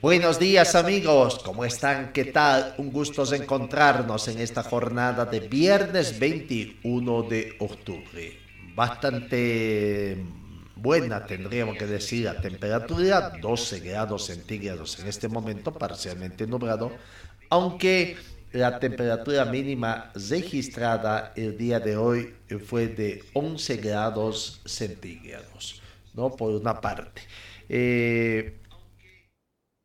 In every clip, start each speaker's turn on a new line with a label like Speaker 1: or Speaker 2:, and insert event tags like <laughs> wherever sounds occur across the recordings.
Speaker 1: Buenos días amigos, ¿cómo están? ¿Qué tal? Un gusto encontrarnos en esta jornada de viernes 21 de octubre. Bastante buena, tendríamos que decir, la temperatura, 12 grados centígrados en este momento, parcialmente nublado, aunque la temperatura mínima registrada el día de hoy fue de 11 grados centígrados, ¿no? Por una parte. Eh,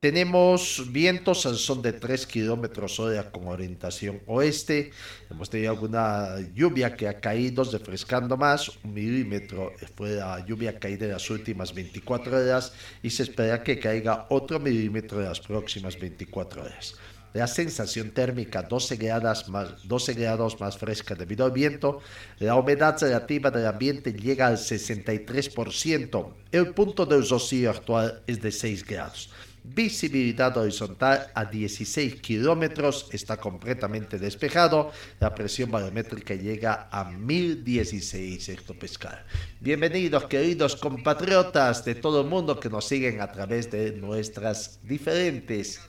Speaker 1: tenemos vientos al son de 3 kilómetros hora con orientación oeste. Hemos tenido alguna lluvia que ha caído, refrescando más. Un milímetro fue la lluvia caída en las últimas 24 horas y se espera que caiga otro milímetro en las próximas 24 horas. La sensación térmica 12 grados más, 12 grados más fresca debido al viento. La humedad relativa del ambiente llega al 63%. El punto de rocío actual es de 6 grados. Visibilidad horizontal a 16 kilómetros, está completamente despejado. La presión barométrica llega a 1016 hectopascal. Bienvenidos, queridos compatriotas de todo el mundo que nos siguen a través de nuestras diferentes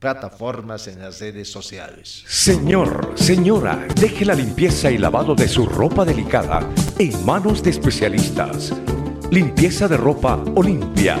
Speaker 1: plataformas en las redes sociales.
Speaker 2: Señor, señora, deje la limpieza y lavado de su ropa delicada en manos de especialistas. Limpieza de ropa Olimpia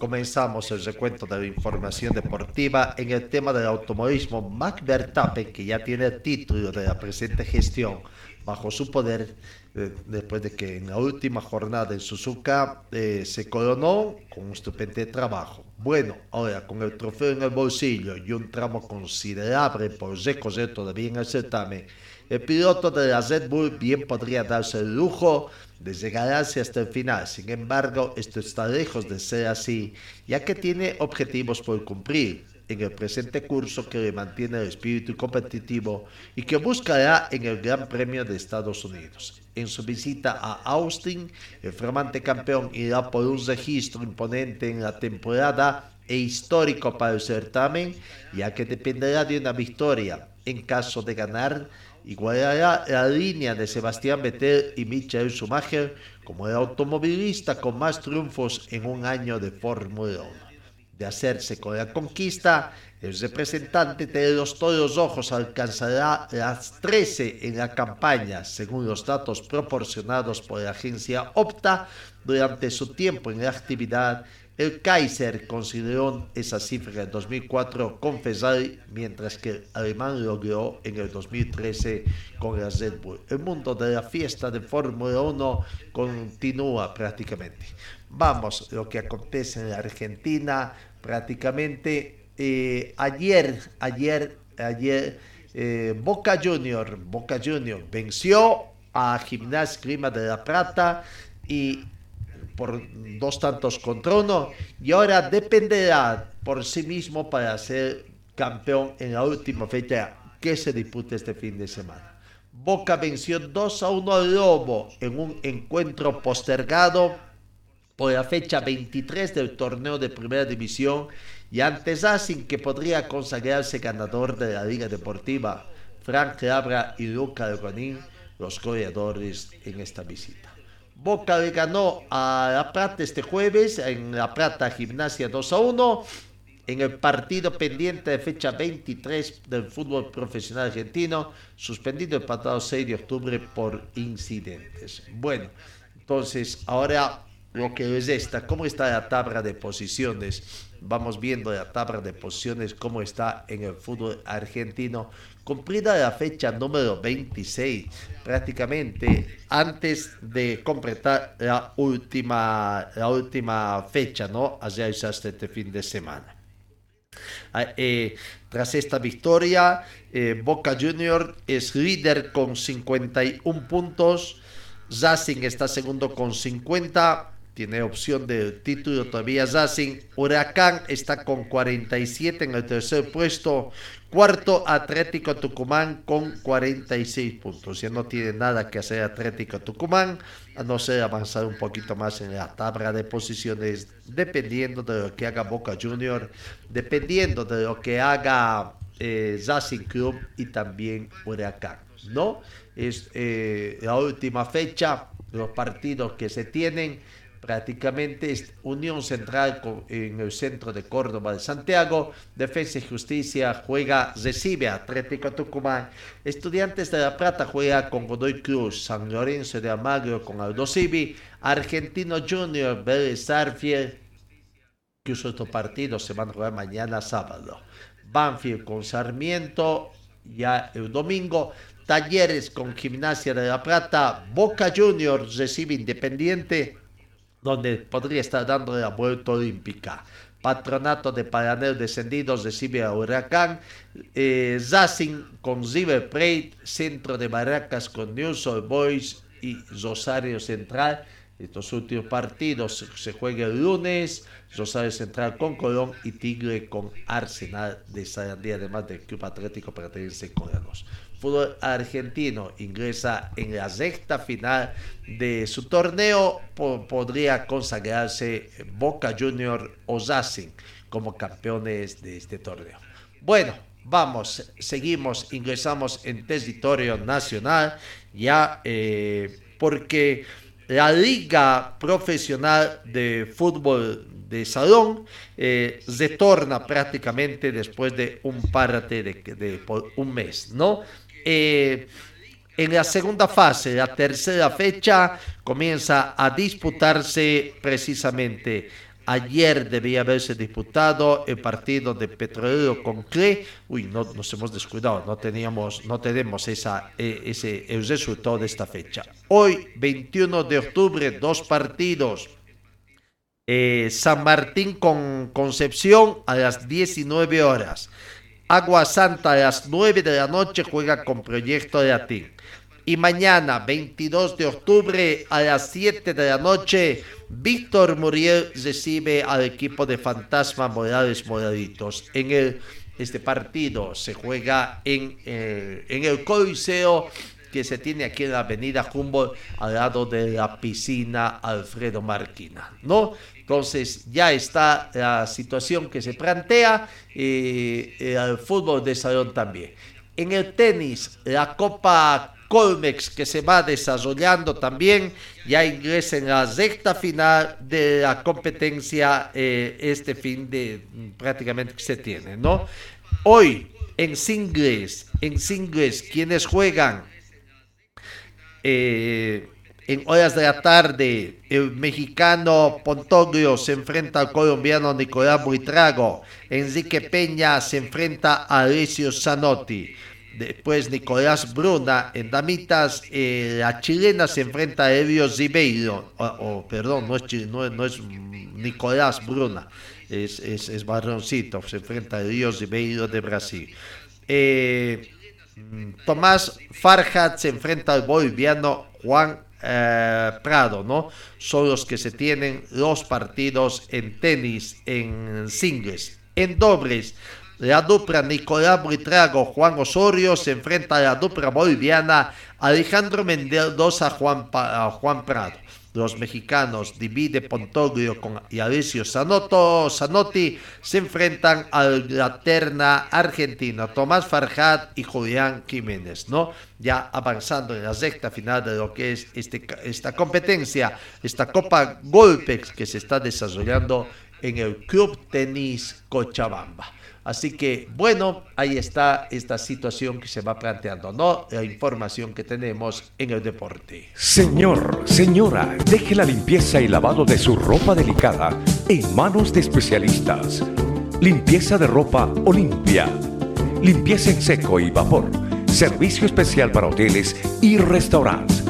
Speaker 1: Comenzamos el recuento de la información deportiva en el tema del automovilismo. Max Verstappen, que ya tiene el título de la presente gestión bajo su poder, eh, después de que en la última jornada en Suzuka eh, se coronó con un estupendo trabajo. Bueno, ahora con el trofeo en el bolsillo y un tramo considerable por recorrer todavía en el certamen, el piloto de la Red Bull bien podría darse el lujo llegar hasta el final. Sin embargo, esto está lejos de ser así, ya que tiene objetivos por cumplir en el presente curso que le mantiene el espíritu competitivo y que buscará en el Gran Premio de Estados Unidos. En su visita a Austin, el flamante campeón irá por un registro imponente en la temporada e histórico para el certamen, ya que dependerá de una victoria. En caso de ganar, igualará la línea de Sebastián Vettel y Michael Schumacher como el automovilista con más triunfos en un año de Fórmula 1. De hacerse con la conquista, el representante de los Toros Rojos alcanzará las 13 en la campaña, según los datos proporcionados por la agencia Opta durante su tiempo en la actividad el Kaiser consideró esa cifra en 2004 confesar, mientras que el alemán logró en el 2013 con la Red Bull. El mundo de la fiesta de Fórmula 1 continúa prácticamente. Vamos, lo que acontece en la Argentina, prácticamente eh, ayer, ayer, ayer, eh, Boca Junior, Boca Junior venció a Gimnasia Grima de la Plata y por dos tantos contra uno y ahora dependerá por sí mismo para ser campeón en la última fecha que se dispute este fin de semana. Boca venció 2 a 1 al Lobo en un encuentro postergado por la fecha 23 del torneo de primera división y antes Racing que podría consagrarse ganador de la Liga Deportiva. Frank Labra y Luca Algonín, los goleadores en esta visita. Boca le ganó a La Plata este jueves en La Plata Gimnasia 2 a 1 en el partido pendiente de fecha 23 del fútbol profesional argentino, suspendido el pasado 6 de octubre por incidentes. Bueno, entonces ahora lo que es esta, ¿cómo está la tabla de posiciones? Vamos viendo la tabla de posiciones, cómo está en el fútbol argentino. Cumplida la fecha número 26, prácticamente antes de completar la última, la última fecha, ¿no? Allá este fin de semana. Ah, eh, tras esta victoria, eh, Boca Junior es líder con 51 puntos. Racing está segundo con 50. Tiene opción de título todavía Racing. Huracán está con 47 en el tercer puesto. Cuarto, Atlético Tucumán con 46 puntos. Ya no tiene nada que hacer Atlético Tucumán, a no ser avanzar un poquito más en la tabla de posiciones, dependiendo de lo que haga Boca Junior, dependiendo de lo que haga eh, Club y también Huracán. ¿no? Es eh, la última fecha, los partidos que se tienen prácticamente Unión Central en el centro de Córdoba de Santiago, Defensa y Justicia juega, recibe a Atlético Tucumán, Estudiantes de La Plata juega con Godoy Cruz, San Lorenzo de Almagro con Aldo Civi, Argentino Junior, Vélez Arfiel, que estos partidos se van a jugar mañana sábado, Banfield con Sarmiento, ya el domingo, Talleres con Gimnasia de La Plata, Boca Juniors recibe Independiente, donde podría estar dando la vuelta olímpica. Patronato de Paranel Descendidos recibe a Huracán, eh, con River Plate, Centro de Barracas con News Boys y Rosario Central. Estos últimos partidos se juegan el lunes, Rosario Central con Colón y Tigre con Arsenal de Sarandía, además del Club Atlético Pertenece con los fútbol argentino ingresa en la sexta final de su torneo, podría consagrarse Boca Junior o Racing como campeones de este torneo. Bueno, vamos, seguimos, ingresamos en territorio nacional ya eh, porque la Liga Profesional de Fútbol de Salón eh, retorna prácticamente después de un parte de, de, un mes, ¿no? Eh, en la segunda fase, la tercera fecha, comienza a disputarse precisamente. Ayer debía haberse disputado el partido de Petrolero con CLE. Uy, no nos hemos descuidado, no teníamos, no tenemos esa, eh, ese, el resultado de esta fecha. Hoy, 21 de octubre, dos partidos. Eh, San Martín con Concepción a las 19 horas. Agua Santa a las 9 de la noche juega con Proyecto Latín. Y mañana, 22 de octubre, a las 7 de la noche, Víctor Muriel recibe al equipo de Fantasma Morales Moraditos. En este partido se juega en, eh, en el Coliseo que se tiene aquí en la avenida Humboldt al lado de la piscina Alfredo Marquina, ¿no? Entonces ya está la situación que se plantea eh, el fútbol de salón también. En el tenis, la Copa Colmex que se va desarrollando también, ya ingresa en la sexta final de la competencia eh, este fin de prácticamente que se tiene, ¿no? Hoy en singles, en singles, quienes juegan eh, en horas de la tarde, el mexicano Pontoglio se enfrenta al colombiano Nicolás Buitrago. Enrique Peña se enfrenta a Alessio Zanotti. Después Nicolás Bruna en damitas, eh, la chilena se enfrenta a Elio Zibeiro. Oh, perdón, no es, no, es Nicolás Bruna, es, es, es barroncito, se enfrenta a Elio Zibeiro de Brasil. Eh, Tomás Farhat se enfrenta al boliviano Juan eh, Prado, ¿no? Son los que se tienen los partidos en tenis, en singles. En dobles, la dupla Nicolás Britrago, Juan Osorio se enfrenta a la dupla boliviana Alejandro Mendoza, Juan, Juan Prado. Los mexicanos Divide Pontoglio con, y Alicio Zanotto, Zanotti se enfrentan al la terna argentina Tomás Farjat y Julián Jiménez, ¿no? Ya avanzando en la sexta final de lo que es este, esta competencia, esta Copa Golpex que se está desarrollando en el Club Tenis Cochabamba. Así que, bueno, ahí está esta situación que se va planteando, ¿no? La información que tenemos en el deporte.
Speaker 2: Señor, señora, deje la limpieza y lavado de su ropa delicada en manos de especialistas. Limpieza de ropa Olimpia. Limpieza en seco y vapor. Servicio especial para hoteles y restaurantes.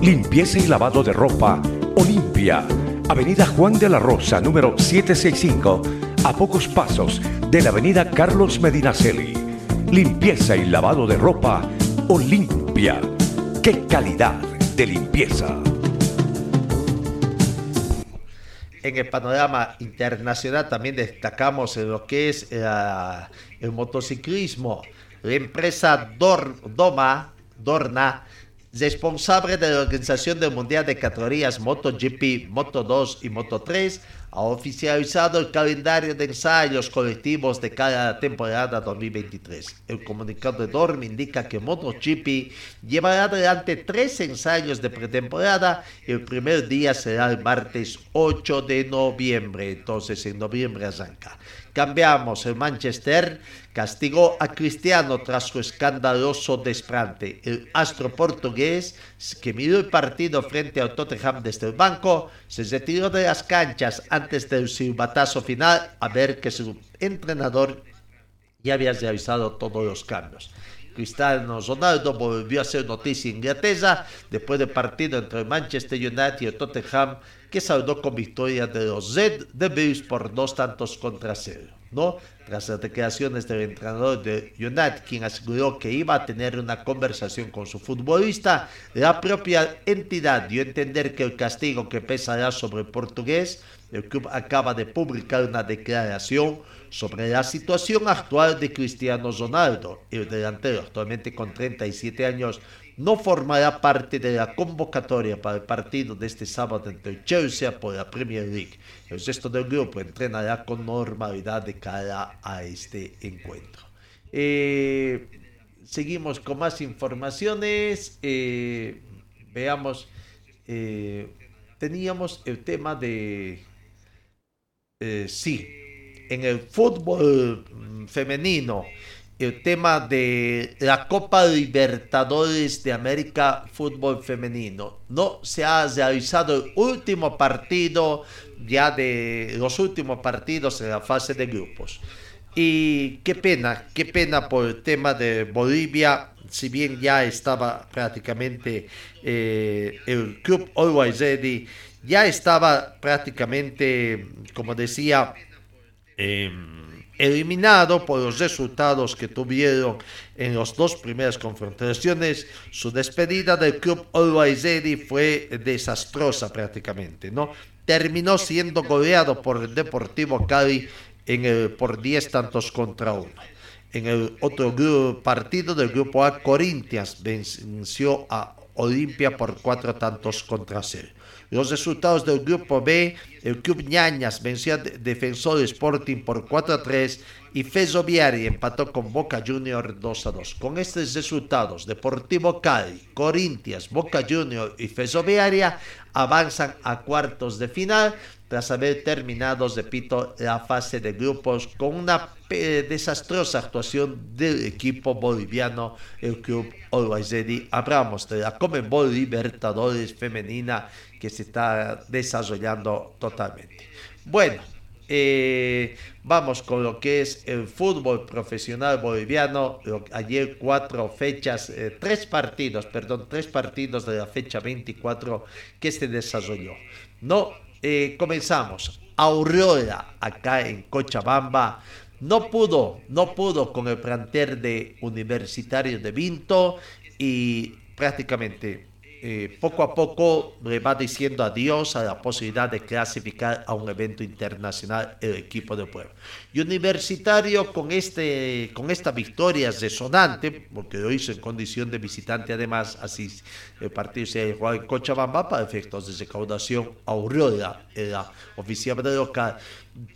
Speaker 2: Limpieza y lavado de ropa Olimpia. Avenida Juan de la Rosa, número 765 a pocos pasos de la avenida Carlos Medinaceli. Limpieza y lavado de ropa Olimpia. ¡Qué calidad de limpieza!
Speaker 1: En el panorama internacional también destacamos lo que es eh, el motociclismo. La empresa Doma, Dorna, responsable de la organización del Mundial de categorías MotoGP, Moto2 y Moto3, ha oficializado el calendario de ensayos colectivos de cada temporada 2023. El comunicado de Dorm indica que MotoGP llevará adelante tres ensayos de pretemporada. El primer día será el martes 8 de noviembre, entonces en noviembre arranca. Cambiamos, el Manchester castigó a Cristiano tras su escandaloso desplante. El astro portugués, que miró el partido frente al Tottenham desde el banco, se retiró de las canchas antes del silbatazo final a ver que su entrenador ya había realizado todos los cambios. Cristiano Ronaldo volvió a ser noticia en Inglaterra después del partido entre Manchester United y Tottenham que saldó con victoria de los Red Devils por dos tantos contra cero. ¿No? Tras las declaraciones del entrenador de United, quien aseguró que iba a tener una conversación con su futbolista, la propia entidad dio a entender que el castigo que pesará sobre el portugués, el club acaba de publicar una declaración sobre la situación actual de Cristiano Ronaldo, el delantero actualmente con 37 años no formará parte de la convocatoria para el partido de este sábado entre Chelsea por la Premier League. El resto del grupo entrenará con normalidad de cara a este encuentro. Eh, seguimos con más informaciones. Eh, veamos, eh, teníamos el tema de... sí, en el fútbol mm, femenino el tema de la Copa Libertadores de América Fútbol Femenino. No se ha realizado el último partido, ya de los últimos partidos en la fase de grupos. Y qué pena, qué pena por el tema de Bolivia, si bien ya estaba prácticamente eh, el club Always Ready, ya estaba prácticamente, como decía, eh, eliminado por los resultados que tuvieron en las dos primeras confrontaciones, su despedida del club Always Ready fue desastrosa prácticamente, ¿no? Terminó siendo goleado por el Deportivo Cali en el, por 10 tantos contra uno. En el otro partido del grupo A, Corinthians venció a Olimpia por cuatro tantos contra cero. Los resultados del grupo B, el Club Ñañas venció a Defensor Sporting por 4 a 3 y Viari empató con Boca Junior 2 a 2. Con estos resultados, Deportivo Cali, Corinthians, Boca Junior y Viaria avanzan a cuartos de final tras haber terminado, repito, la fase de grupos con una desastrosa actuación del equipo boliviano, el club Ready. Hablamos de la Comenbol Libertadores femenina que se está desarrollando totalmente. Bueno, eh, vamos con lo que es el fútbol profesional boliviano. Ayer cuatro fechas, eh, tres partidos, perdón, tres partidos de la fecha 24 que se desarrolló. No eh, comenzamos. Aurora, acá en Cochabamba, no pudo, no pudo con el plantel de Universitario de Vinto y prácticamente eh, poco a poco le va diciendo adiós a la posibilidad de clasificar a un evento internacional el equipo de pueblo. Y Universitario con, este, con esta victoria resonante, porque lo hizo en condición de visitante además, así el partido se jugado en Cochabamba para efectos de recaudación Aurora, la oficial local.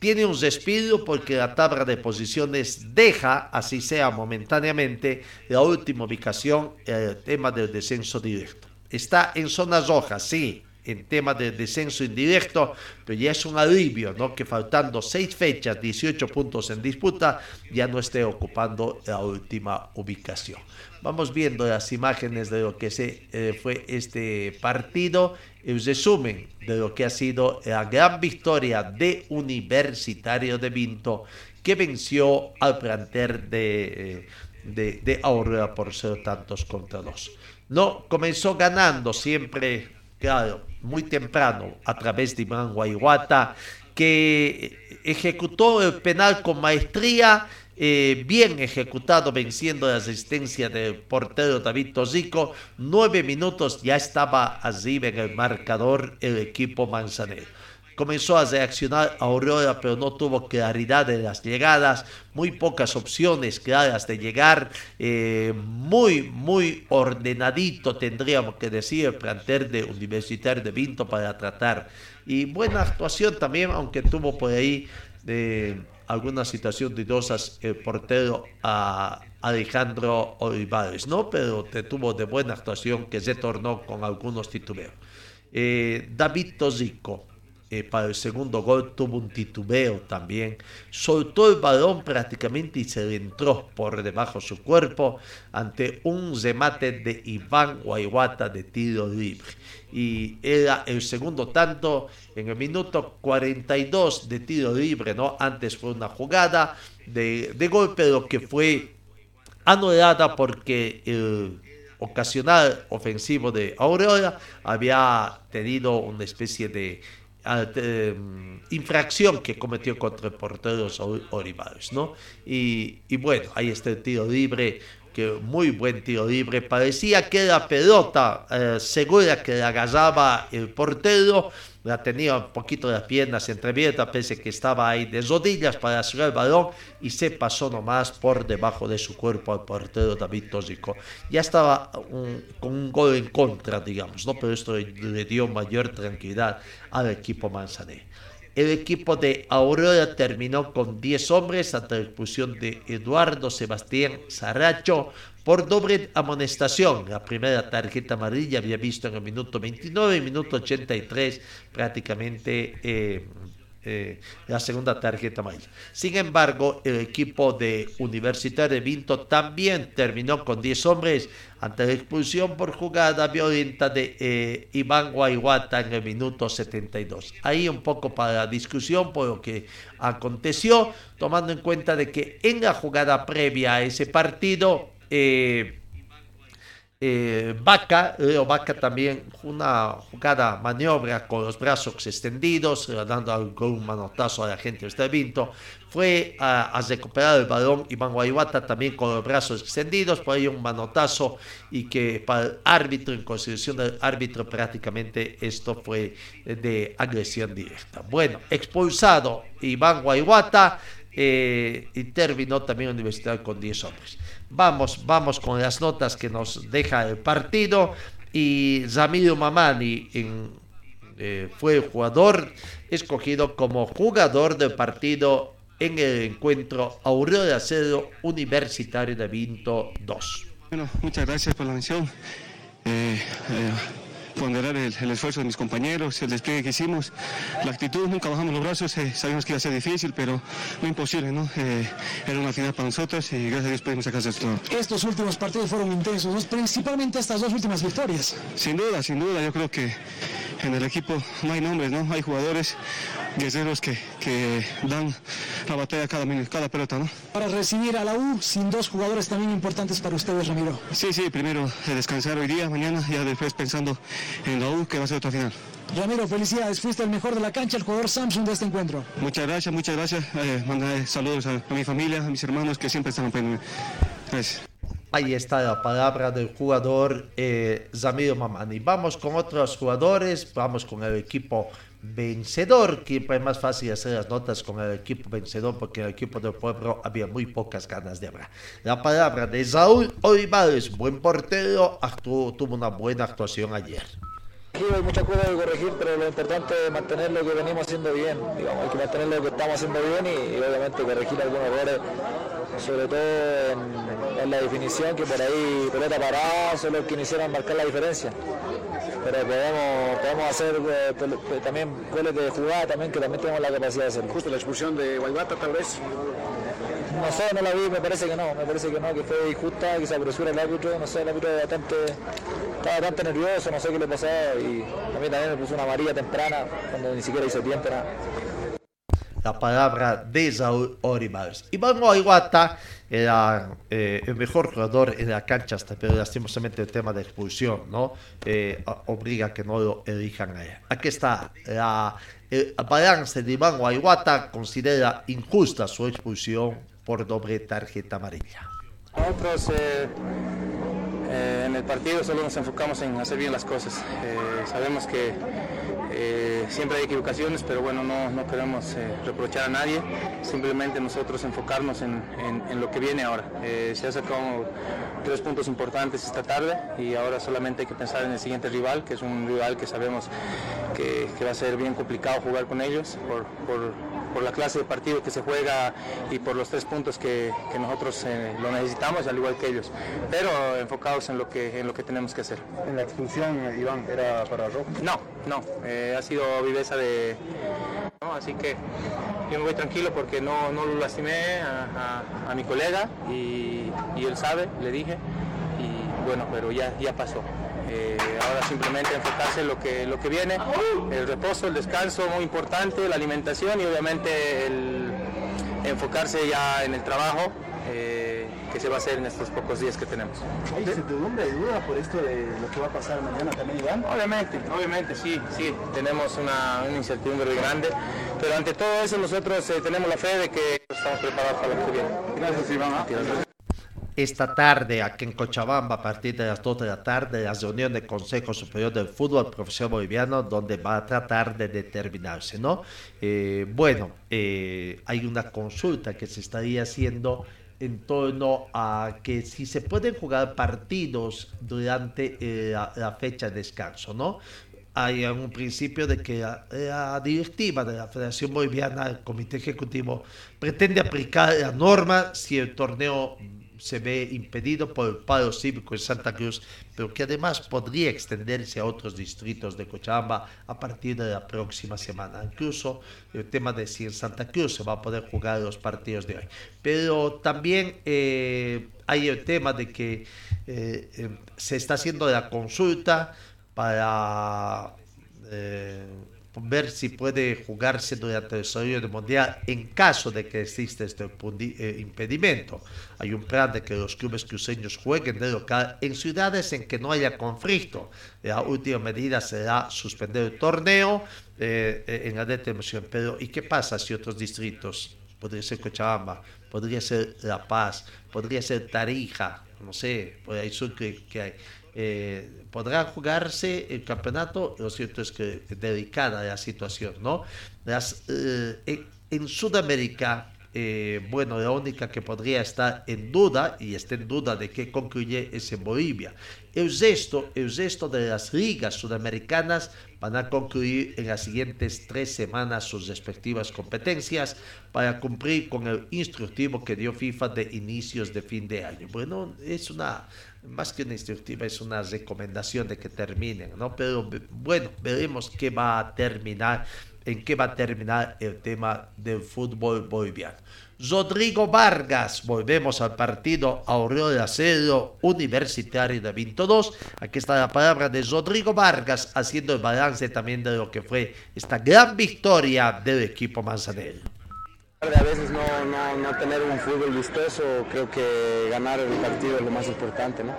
Speaker 1: Tiene un respiro porque la tabla de posiciones deja, así sea momentáneamente, la última ubicación, el tema del descenso directo está en zonas rojas, sí, en tema de descenso indirecto, pero ya es un alivio, ¿no? Que faltando seis fechas, 18 puntos en disputa, ya no esté ocupando la última ubicación. Vamos viendo las imágenes de lo que se, eh, fue este partido, el resumen de lo que ha sido la gran victoria de Universitario de Vinto, que venció al planter de, eh, de, de Aurora por ser tantos contra dos. No, comenzó ganando siempre, claro, muy temprano a través de Iván Guayguata, que ejecutó el penal con maestría, eh, bien ejecutado, venciendo la asistencia del portero David Tosico. Nueve minutos ya estaba arriba en el marcador el equipo manzanero comenzó a reaccionar Aurora, pero no tuvo claridad de las llegadas, muy pocas opciones claras de llegar, eh, muy, muy ordenadito tendríamos que decir el plantel de Universitario de Vinto para tratar. Y buena actuación también, aunque tuvo por ahí eh, alguna situación dudosas el portero a Alejandro Olivares, ¿no? Pero tuvo de buena actuación que se tornó con algunos titubeos. Eh, David Tosico, eh, para el segundo gol tuvo un titubeo también, soltó el balón prácticamente y se le entró por debajo de su cuerpo ante un remate de Iván Guayguata de tiro libre. Y era el segundo tanto en el minuto 42 de tiro libre, ¿no? Antes fue una jugada de, de gol, pero que fue anulada porque el ocasional ofensivo de Aurora había tenido una especie de infracción que cometió contra el portero Olivares, ¿no? Y, y, bueno, ahí está el tiro libre, que muy buen tiro libre. Parecía que la pelota eh, segura que la agarraba el portero, la tenía un poquito las piernas entreabiertas, pese que estaba ahí de rodillas para hacer el balón y se pasó nomás por debajo de su cuerpo al portero David Tósico. Ya estaba con un gol en contra, digamos, ¿no? pero esto le dio mayor tranquilidad al equipo manzané. El equipo de Aurora terminó con 10 hombres ante la expulsión de Eduardo Sebastián Sarracho por doble amonestación. La primera tarjeta amarilla había visto en el minuto 29 y minuto 83 prácticamente eh, eh, la segunda tarjeta amarilla. Sin embargo, el equipo de Universitario de Vinto también terminó con 10 hombres ante la expulsión por jugada violenta de eh, Iván Guayguata en el minuto 72. Ahí un poco para la discusión por lo que aconteció, tomando en cuenta de que en la jugada previa a ese partido, eh, eh, Vaca, Leo Vaca también una jugada maniobra con los brazos extendidos, dando un manotazo a la gente de este evento. Fue a, recuperar el balón Iván Guayuata también con los brazos extendidos, por ahí un manotazo y que para el árbitro, en consideración del árbitro, prácticamente esto fue de agresión directa. Bueno, expulsado Iván Guayuata eh, y terminó también universidad con 10 hombres. Vamos, vamos con las notas que nos deja el partido. Y Ramiro Mamani eh, fue jugador escogido como jugador del partido en el encuentro Aurora Cero Universitario de Vinto 2.
Speaker 3: Bueno, muchas gracias por la mención. Eh, eh, ponderar el, esfuerzo de mis compañeros, el despliegue que hicimos, la actitud, nunca bajamos los brazos, eh, sabíamos que iba a ser difícil, pero no imposible, ¿no? Eh, era una final para nosotros y gracias a Dios pudimos sacar esto.
Speaker 4: Estos últimos partidos fueron intensos, principalmente estas dos últimas victorias.
Speaker 3: Sin duda, sin duda, yo creo que en el equipo no hay nombres, ¿no? Hay jugadores guerreros que, que dan la batalla cada, cada pelota, ¿no?
Speaker 4: Para recibir a la U sin dos jugadores también importantes para ustedes, Ramiro.
Speaker 3: Sí, sí, primero descansar hoy día, mañana, ya después pensando en la U que va a ser otra final.
Speaker 4: Ramiro, felicidades, fuiste el mejor de la cancha, el jugador Samsung de este encuentro.
Speaker 3: Muchas gracias, muchas gracias. Eh, saludos a, mi familia, a mis hermanos que siempre están apoyándome. Gracias.
Speaker 1: Ahí está la palabra del jugador eh, Zamiro Mamani. Vamos con otros jugadores, vamos con el equipo vencedor, que es más fácil hacer las notas con el equipo vencedor porque el equipo del pueblo había muy pocas ganas de hablar. La palabra de Saúl Olivares, buen portero, actuó, tuvo una buena actuación ayer.
Speaker 5: Hay mucha cosas de corregir, pero lo importante es mantener lo que venimos haciendo bien. Hay que mantener lo que estamos haciendo bien y, y obviamente corregir algunos errores, sobre todo en, en, la definición, que por ahí pelota parada son los que iniciaron marcar la diferencia. Pero podemos, podemos hacer eh, también goles de jugada, también que también tenemos la capacidad de hacerlo.
Speaker 6: Justo la expulsión de Guaybata tal vez.
Speaker 5: No sé, no la vi, me parece que no, me parece que no, que fue injusta, que se apresura el árbitro, no sé, el árbitro bastante, estaba bastante nervioso, no sé qué le pasaba y a mí también me puso una amarilla temprana cuando ni siquiera hizo tiempo nada.
Speaker 1: La palabra de Saúl Oribales. Iván Oiguata era eh, el mejor jugador en la cancha, hasta, pero lastimosamente el tema de expulsión ¿no? Eh, obliga a que no lo elijan a él. Aquí está la, el balance de Iván Oiguata, considera injusta su expulsión por doble tarjeta amarilla.
Speaker 7: Nosotros eh, eh, en el partido solo nos enfocamos en hacer bien las cosas. Eh, sabemos que siempre hay equivocaciones, pero bueno, no, no queremos reprochar a nadie, simplemente nosotros enfocarnos en, en, en lo que viene ahora. se ha sacado tres puntos importantes esta tarde y ahora solamente hay que pensar en el siguiente rival, que es un rival que sabemos que, que va a ser bien complicado jugar con ellos por, por por la clase de partido que se juega y por los tres puntos que, que nosotros eh, lo necesitamos, al igual que ellos. Pero enfocados en lo que, en lo que tenemos que hacer.
Speaker 6: ¿En la expulsión, Iván, era para rojo?
Speaker 7: No, no, eh, ha sido viveza de... ¿no? Así que yo me voy tranquilo porque no, no lo lastimé a, a, a mi colega y, y, él sabe, le dije, y bueno, pero ya, ya pasó. Eh, ahora simplemente enfocarse en lo que, lo que viene, el reposo, el descanso, muy importante, la alimentación y obviamente el enfocarse ya en el trabajo eh, que se va a hacer en estos pocos días que tenemos.
Speaker 6: ¿Hay incertidumbre y duda por esto de lo que va a pasar mañana también, Iván?
Speaker 7: Obviamente, obviamente, sí, sí, tenemos una, una incertidumbre muy grande, pero ante todo eso nosotros eh, tenemos la fe de que estamos preparados para lo que viene.
Speaker 6: Gracias, Iván.
Speaker 1: Esta tarde, aquí en Cochabamba, a partir de las 2 de la tarde, la reunión del Consejo Superior del Fútbol Profesional Boliviano, donde va a tratar de determinarse, ¿no? Eh, bueno, eh, hay una consulta que se estaría haciendo en torno a que si se pueden jugar partidos durante eh, la, fecha de descanso, ¿no? Hay un principio de que la, la, directiva de la Federación Boliviana, el Comité Ejecutivo, pretende aplicar la norma si el torneo se ve impedido por el paro cívico en Santa Cruz, pero que además podría extenderse a otros distritos de Cochabamba a partir de la próxima semana. Incluso el tema de si en Santa Cruz se va a poder jugar los partidos de hoy. Pero también eh, hay el tema de que eh, eh, se está haciendo la consulta para eh, ver si puede jugarse durante el desarrollo del mundial en caso de que exista este impedimento. Hay un plan de que los clubes cruceños jueguen de local en ciudades en que no haya conflicto. La última medida será suspender el torneo eh, en la determinación. Pero ¿y qué pasa si otros distritos? Podría ser Cochabamba, podría ser La Paz, podría ser Tarija, no sé, por ahí sur que, que hay eh, podrá jugarse el campeonato, lo cierto es que dedicada a la situación, ¿no? Las, eh, en, Sudamérica, eh, bueno, la única que podría estar en duda, y está en duda de que concluye, es en Bolivia. El resto, el resto de las ligas sudamericanas van a concluir en las siguientes tres semanas sus respectivas competencias para cumplir con el instructivo que dio FIFA de inicios de fin de año. Bueno, es una más que una instructiva, es una recomendación de que terminen, ¿no? Pero bueno, veremos qué va a terminar, en qué va a terminar el tema del fútbol boliviano. Rodrigo Vargas, volvemos al partido Aurora Cero Universitario de Vinto 2. Aquí está la palabra de Rodrigo Vargas haciendo el balance también de lo que fue esta gran victoria del equipo manzanero
Speaker 8: a veces no, no, no, tener un fútbol vistoso, creo que ganar el partido es lo más importante, ¿no?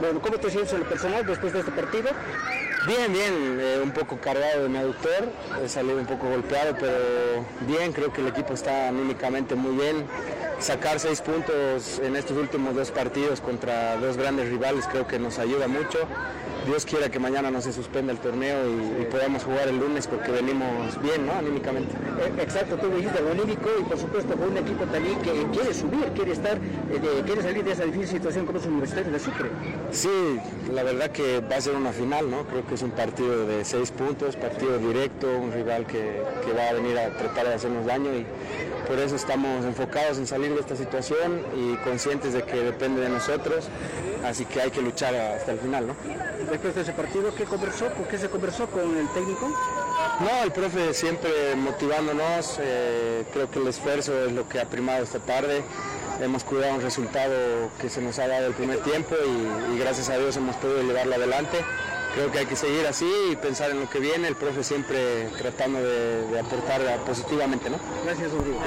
Speaker 6: Bueno, ¿cómo te sientes en el personal después de este partido?
Speaker 8: Bien, bien, eh, un poco cargado de mi aductor, he salido un poco golpeado, pero bien, creo que el equipo está anímicamente muy bien. Sacar seis puntos en estos últimos dos partidos contra dos grandes rivales creo que nos ayuda mucho. Dios quiera que mañana no se suspenda el torneo y, y podamos jugar el lunes porque venimos bien, ¿no? Anímicamente.
Speaker 9: Eh, Exacto, tú dijiste lo anímico y por supuesto con un equipo también que quiere subir, quiere estar, eh, quiere salir de esa difícil situación como es Universitario de Sucre.
Speaker 8: Sí, la verdad que va a ser una final, ¿no? Creo que es un partido de seis puntos, partido directo, un rival que, que va a venir a tratar de hacernos daño y por eso estamos enfocados en salir de esta situación y conscientes de que depende de nosotros, así que hay que luchar hasta el final, ¿no?
Speaker 9: De ese partido, ¿qué conversó? ¿Por qué se conversó con el técnico?
Speaker 8: No, el profe siempre motivándonos, eh, creo que el esfuerzo es lo que ha primado esta tarde. Hemos cuidado un resultado que se nos ha dado el primer tiempo y, y gracias a Dios hemos podido llevarlo adelante. Creo que hay que seguir así y pensar en lo que viene, el profe siempre tratando de, de aportar positivamente, ¿no?
Speaker 9: Gracias, Rodrigo.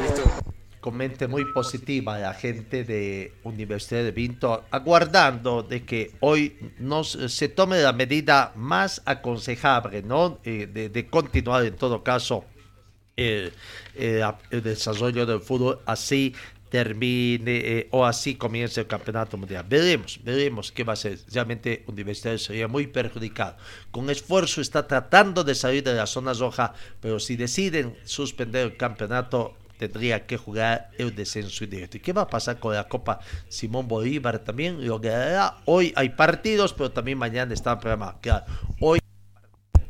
Speaker 1: Comente muy positiva la gente de Universidad de Vinto, aguardando de que hoy nos, se tome la medida más aconsejable, ¿no? Eh, de, de continuar en todo caso el, el- el desarrollo del fútbol así termine eh, o así comience el campeonato mundial. Veremos, veremos qué va a ser. Realmente Universitario sería muy perjudicado. Con esfuerzo está tratando de salir de la zona roja, pero si deciden suspender el campeonato, tendría que jugar el descenso indirecto. ¿Y qué va a pasar con la Copa Simón Bolívar también? Lo que hoy hay partidos, pero también mañana está programa. Claro, hoy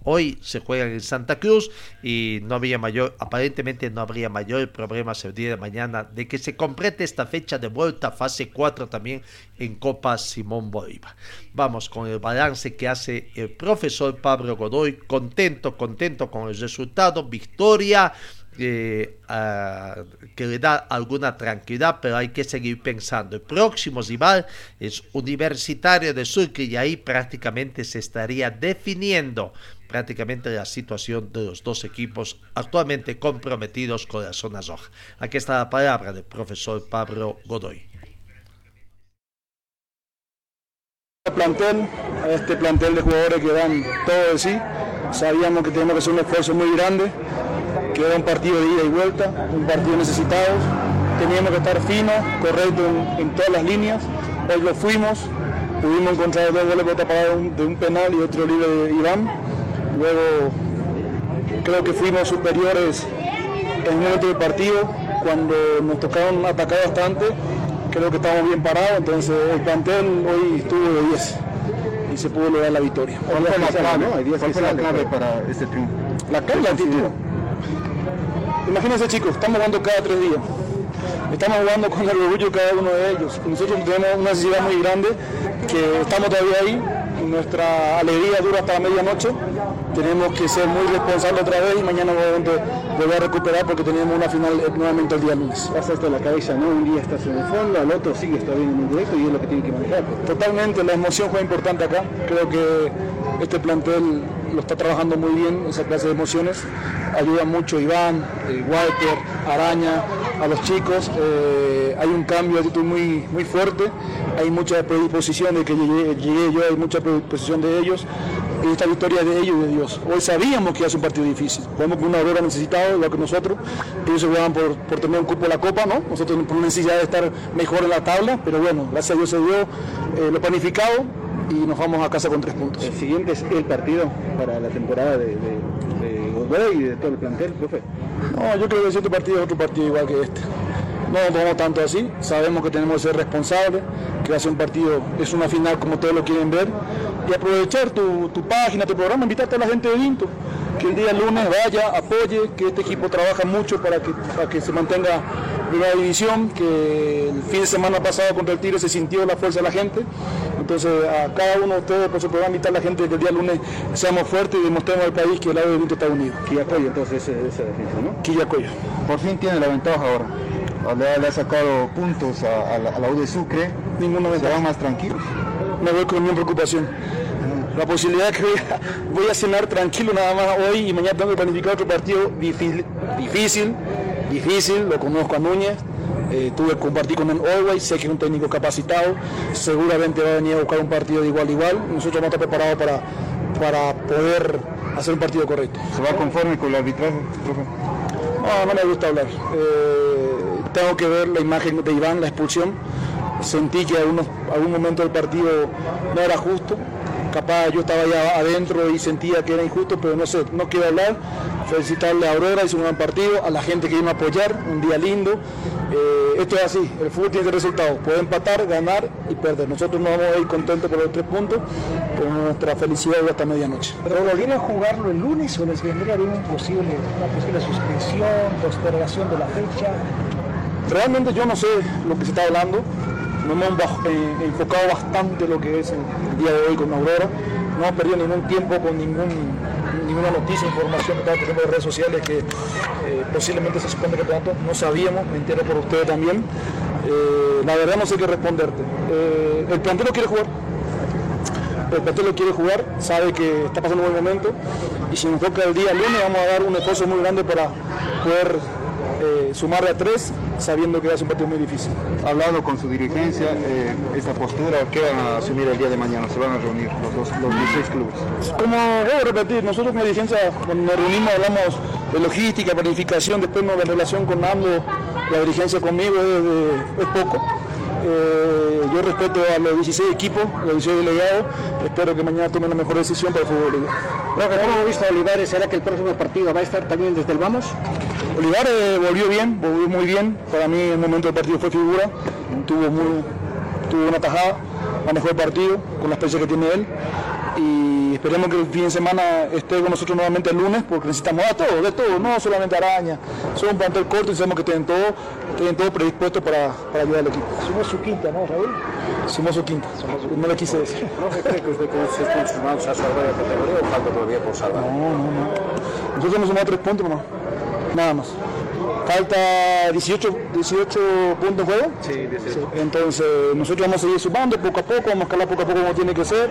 Speaker 1: Hoy se juega en Santa Cruz y no había mayor, aparentemente no habría mayor problema el día de mañana de que se complete esta fecha de vuelta fase 4 también en Copa Simón Bolívar. Vamos con el balance que hace el profesor Pablo Godoy, contento, contento con el resultado, victoria. Eh, ah, que le da alguna tranquilidad, pero hay que seguir pensando. El próximo rival es Universitario de Sucre y ahí prácticamente se estaría definiendo prácticamente la situación de los dos equipos actualmente comprometidos con la zona roja. Aquí está la palabra del profesor Pablo Godoy.
Speaker 10: plantel, a este plantel de jugadores que dan todo de sí. Sabíamos que teníamos que hacer un esfuerzo muy grande, que era un partido de ida y vuelta, un partido necesitado. Teníamos que estar finos, correctos en, en todas las líneas. Hoy lo fuimos, pudimos encontrar dos goles tapados de un, de un penal y otro libre de Iván. Luego creo que fuimos superiores en un momento del partido, cuando nos tocaron atacar bastante, creo que estamos bien parados, entonces el plantel hoy estuvo de 10 y se pudo lograr la victoria.
Speaker 6: ¿Cuál fue la clave, no? Hay días ¿Cuál que fue la sale, clave pero- para este triunfo?
Speaker 10: La clave la actitud. Imagínense chicos, estamos jugando cada tres días. Estamos jugando con el orgullo de cada uno de ellos. Nosotros tenemos una necesidad muy grande que estamos todavía ahí. Nuestra alegría dura hasta la medianoche. Tenemos que ser muy responsables otra vez y mañana obviamente volver a recuperar porque tenemos una final nuevamente el día lunes.
Speaker 6: Pasa esto en la cabeza, ¿no? Un día estás en el fondo, al otro sigues todavía en el directo y es lo que tiene que manejar.
Speaker 10: Totalmente, la emoción fue importante acá. Creo que este plantel lo está trabajando muy bien, esa clase de emociones. Ayuda mucho Iván, eh, Walter, Araña, a los chicos. Eh, hay un cambio de actitud muy, muy fuerte. Hay mucha predisposición de que llegué, yo, hay mucha predisposición de ellos. Y esta victoria de ellos y de Dios. Hoy sabíamos que iba a ser un partido difícil. Jugamos con una Aurora necesitado, igual que nosotros. Ellos se jugaban por, por tener un cupo a la Copa, ¿no? Nosotros por necesidad de estar mejor en la tabla, pero bueno, gracias a Dios se dio eh, lo planificado y nos vamos a casa con tres puntos.
Speaker 6: El siguiente es el partido para la temporada de, de, de Godoy y de todo el plantel, profe.
Speaker 10: No, yo creo que este partido es otro partido igual que este. No nos tomamos tanto así, sabemos que tenemos que ser responsables, que va a ser un partido, es una final como todos lo quieren ver, y aprovechar tu, tu página, tu programa, invitarte a la gente de Vinto, que el día lunes vaya, apoye, que este equipo trabaja mucho para que, para que se mantenga primera división, que el fin de semana pasado contra el Tigre se sintió la fuerza de la gente, entonces a cada uno de ustedes por su programa invitar a la gente que el día lunes seamos fuertes y demostremos al país que el lado de Vinto está unido.
Speaker 6: Quillacoyo, entonces, esa, esa defensa, ¿no?
Speaker 10: Quillacoyo.
Speaker 6: Por fin tiene la ventaja ahora. Le, le ha sacado puntos a, a la, a la U de Sucre.
Speaker 10: Ninguna ventaja.
Speaker 6: más tranquilos.
Speaker 10: me voy con mi preocupación. La posibilidad que voy a, voy a cenar tranquilo nada más hoy y mañana tengo que planificar otro partido difícil, difícil, difícil, lo conozco a Núñez, eh, tuve que compartir con él Always, sé que es un técnico capacitado, seguramente va a venir a buscar un partido de igual a igual, nosotros a estar preparados para, para poder hacer un partido correcto.
Speaker 6: ¿Se va conforme con el arbitraje, profe?
Speaker 10: No, no me gusta hablar. Eh, tengo que ver la imagen de Iván, la expulsión. Sentí que en algún momento del partido no era justo. Capaz yo estaba allá adentro y sentía que era injusto, pero no sé, no quiero hablar. Felicitarle a Aurora, hizo un gran partido, a la gente que vino a apoyar, un día lindo. Eh, esto es así, el fútbol tiene resultados, puede empatar, ganar y perder. Nosotros no vamos a ir contentos por los tres puntos, pero nuestra felicidad hasta medianoche.
Speaker 9: ¿Pero lo vienen a jugarlo el lunes o les vendría bien un posible, una posible suspensión, postergación de la fecha?
Speaker 10: Realmente yo no sé lo que se está hablando, nos hemos eh, enfocado bastante lo que es el, día de hoy con Aurora, no hemos perdido ningún tiempo con ningún, ninguna noticia, información que estaba por redes sociales que eh, posiblemente se suspende el campeonato, no sabíamos, me entero por ustedes también. Eh, la verdad no sé qué responderte. El plantel lo quiere jugar, el plantel lo quiere jugar, sabe que está pasando un buen momento. Y si nos toca el día lunes vamos a dar un esfuerzo muy grande para poder eh, sumarle a tres sabiendo que ser un partido muy difícil.
Speaker 6: Ha hablado con su dirigencia, eh, esta postura, ¿qué van a asumir el día de mañana? Se van a reunir los, dos, los 16 clubes.
Speaker 10: Como debo repetir, nosotros como dirigencia cuando nos reunimos hablamos de logística, planificación, después no, la relación con AMLO, la dirigencia conmigo es, de- es poco. Eh, yo respeto a los 16 equipos, a los 16 delegados, espero que mañana tomen la mejor decisión para el fútbol.
Speaker 9: ¿cómo hemos visto a Olivares? ¿Será que el próximo partido va a estar también desde el vamos?
Speaker 10: Olivares volvió bien, volvió muy bien. Para mí en el momento del partido fue figura, tuvo, muy, tuvo una tajada, manejó el partido con la experiencia que tiene él. Y esperemos que el fin de semana esté con nosotros nuevamente el lunes, porque necesitamos a todos, de todo, no solamente araña. Son un plantel corto y sabemos que tienen todo, tienen todo predispuesto para, para ayudar al equipo.
Speaker 9: Sumó su quinta, ¿no, Raúl?
Speaker 10: Sumó su quinta, no le quise decir.
Speaker 11: ¿Profe cree que usted sumados ha salvado la categoría o falta todavía por salvar?
Speaker 10: No, no, no. Nosotros hemos sumado tres puntos nomás. Nada más. Falta 18, 18 puntos en juego.
Speaker 11: Sí, 18.
Speaker 10: Entonces nosotros vamos a seguir sumando poco a poco, vamos a escalar poco a poco como tiene que ser.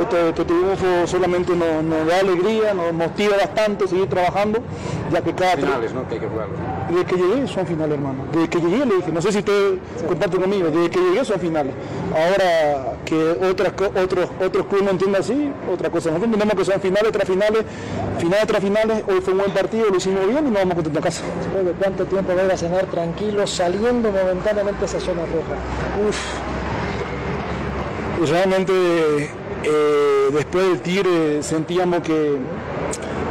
Speaker 10: Este, este triunfo solamente nos, nos da alegría, nos motiva bastante seguir trabajando, ya que cada
Speaker 11: Finales, ¿no? Que hay que jugarlo.
Speaker 10: Desde que llegué son finales, hermano. Desde que llegué le dije, no sé si usted comparte conmigo, desde que llegué son finales. Ahora que otras, otros, otros clubes no entiendan así, otra cosa. Nosotros entendemos que son finales tras finales, finales tras finales. Hoy fue un buen partido, lo hicimos bien y nos vamos contentos a casa.
Speaker 9: Después de cuánto tiempo va a ir a cenar tranquilo, saliendo momentáneamente esa zona roja.
Speaker 10: Uf. Realmente eh, después del Tigre sentíamos que,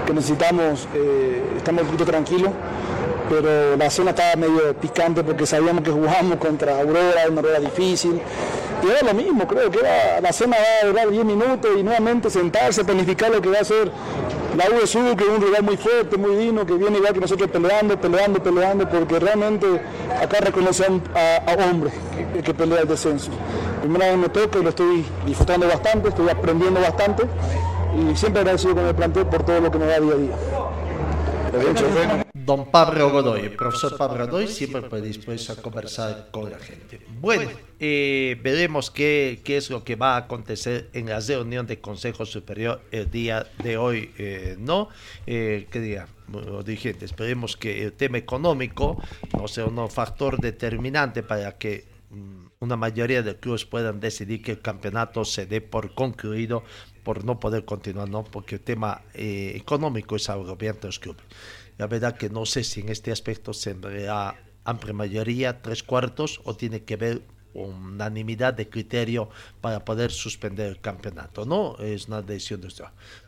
Speaker 10: que necesitamos, eh, estamos un poquito tranquilos, pero la zona estaba medio picante porque sabíamos que jugábamos contra Aurora, una rueda difícil. Y era lo mismo, creo que la zona va a durar 10 minutos y nuevamente sentarse, planificar lo que va a ser la U de Sur, que es un rival muy fuerte, muy digno, que viene igual que nosotros peleando, peleando, peleando, porque realmente acá reconocen a, a hombres que, que pelea el descenso. Primera vez me toca y lo estoy disfrutando bastante, estoy aprendiendo bastante y siempre agradecido con el plantel por todo lo que me da día a día.
Speaker 1: Don Pablo Godoy, el profesor Pablo Godoy, siempre predispuesto a conversar con la gente. Bueno, eh, veremos qué, es lo que va a acontecer en la reunión de Consejo Superior el día de hoy, eh, ¿no? Eh, ¿Qué día? Bueno, dirigente, esperemos que el tema económico no sea un factor determinante para que mm, una mayoría de clubes puedan decidir que el campeonato se dé por concluido por no poder continuar, ¿no? Porque el tema eh, económico es agobiante los clubes. La verdad que no sé si en este aspecto se verá amplia mayoría, tres cuartos, o tiene que ver unanimidad de criterio para poder suspender el campeonato, ¿no? Es una decisión de usted.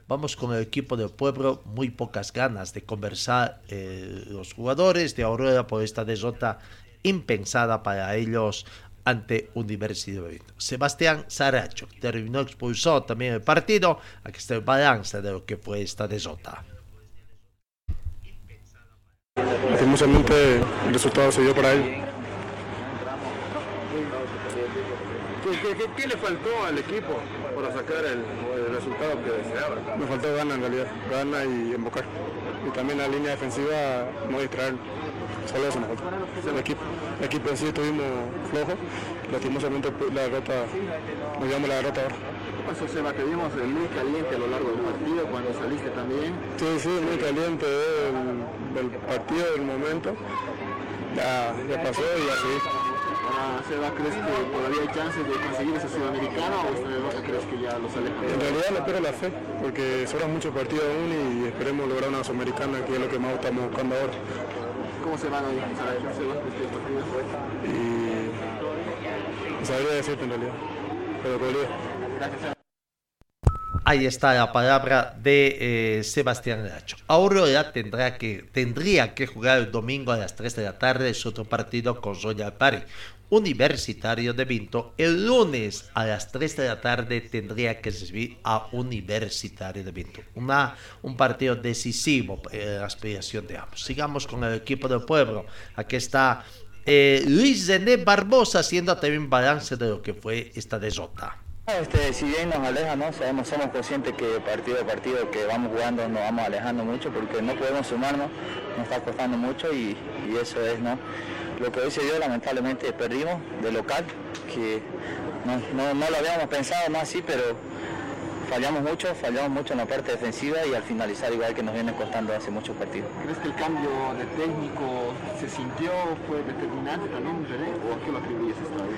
Speaker 1: Vamos con el equipo del pueblo, muy pocas ganas de conversar eh, los jugadores de Aurora por esta derrota impensada para ellos ante Universidad de Benito. Sebastián Saracho terminó expulsado también el partido. Aquí está el balance de lo que fue esta derrota.
Speaker 3: Lastimosamente el resultado se dio para él.
Speaker 11: ¿Qué, le faltó al equipo para sacar el, resultado que deseaba?
Speaker 3: Me faltó gana en realidad, gana y embocar. Y también la línea defensiva no distraer. Solo eso. El equipo, el equipo en sí estuvimos flojos. Lastimosamente pues, la derrota, nos llevamos la derrota ahora.
Speaker 11: ¿Qué pasó, Seba? Te vimos eh, muy caliente a lo largo del partido cuando saliste también.
Speaker 3: Sí, sí, muy caliente del, del partido, del momento. Ya, ya pasó y así.
Speaker 11: Ahora, Seba, ¿crees que todavía hay chances de conseguir esa sudamericana o derrota crees que ya los aleja?
Speaker 12: En realidad no espero la fe, porque sobran muchos partidos aún y esperemos lograr una sudamericana, que es lo que más estamos buscando ahora.
Speaker 11: ¿Cómo se van a ir, Seba, partido?
Speaker 12: Y no sabría decirte en realidad, pero podría.
Speaker 11: Gracias,
Speaker 1: Ahí está la palabra de eh, Sebastián Nacho. Aurora tendrá que, tendría que jugar el domingo a las 3 de la tarde su otro partido con Royal Party. Universitario de Vinto, el lunes a las 3 de la tarde tendría que recibir a Universitario de Vinto. Una, un partido decisivo en la aspiración de ambos. Sigamos con el equipo del pueblo. Aquí está eh, Luis Zené Barbosa haciendo también balance de lo que fue esta derrota.
Speaker 13: Este, si bien nos aleja, ¿no? Sabemos, somos conscientes que partido a partido que vamos jugando nos vamos alejando mucho porque no podemos sumarnos, nos está costando mucho y, y eso es ¿no? Lo que hoy se dio, lamentablemente perdimos de local, que no, no, no lo habíamos pensado más así, pero fallamos mucho, fallamos mucho en la parte defensiva y al finalizar igual que nos viene costando hace muchos partidos.
Speaker 11: ¿Crees que el cambio de técnico se sintió, fue determinante también, René, o a qué lo atribuyes esta vez?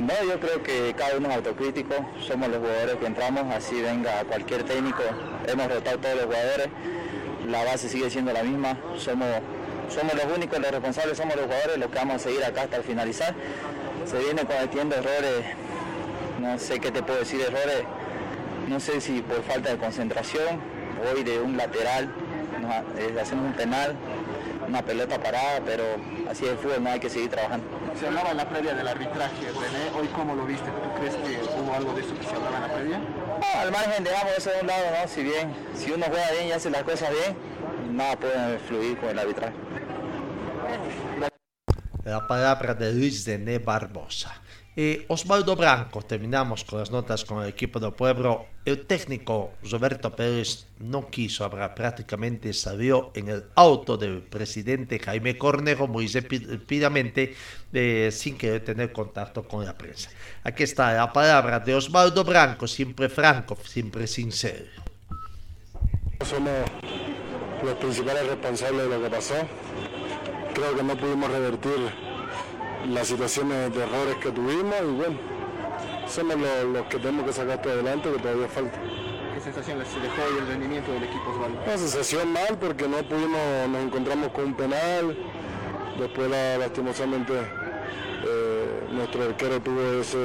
Speaker 13: No, yo creo que cada uno es autocrítico, somos los jugadores que entramos, así venga cualquier técnico, hemos rotado todos los jugadores, la base sigue siendo la misma, somos, somos los únicos, los responsables somos los jugadores, los que vamos a seguir acá hasta el finalizar. Se viene cometiendo errores, no sé qué te puedo decir, errores, no sé si por falta de concentración, hoy de un lateral, nos, eh, hacemos un penal, una pelota parada, pero así es el fútbol, no hay que seguir trabajando.
Speaker 11: Se hablaba en la previa del arbitraje, René, hoy cómo lo viste, ¿tú crees que hubo algo de eso que se hablaba en la previa?
Speaker 13: No, al margen dejamos eso de un lado, ¿no? Si bien, si uno juega bien y hace las cosas bien, nada puede fluir con el arbitraje.
Speaker 1: La palabra de Luis Dené Barbosa. Eh, Osvaldo Branco, terminamos con las notas con el equipo del pueblo. El técnico Roberto Pérez no quiso hablar, prácticamente salió en el auto del presidente Jaime Cornejo muy rápidamente, eh, sin querer tener contacto con la prensa. Aquí está la palabra de Osvaldo Branco, siempre franco, siempre sincero.
Speaker 12: Somos los principales responsables de lo que pasó. Creo que no pudimos revertir las situaciones de errores que tuvimos y bueno, somos los, los que tenemos que sacar esto adelante, que todavía falta.
Speaker 11: ¿Qué sensación les dejó hoy el rendimiento del equipo Osvaldo?
Speaker 12: Una sensación mal porque no pudimos, nos encontramos con un penal, después la- lastimosamente eh, nuestro arquero tuvo ese,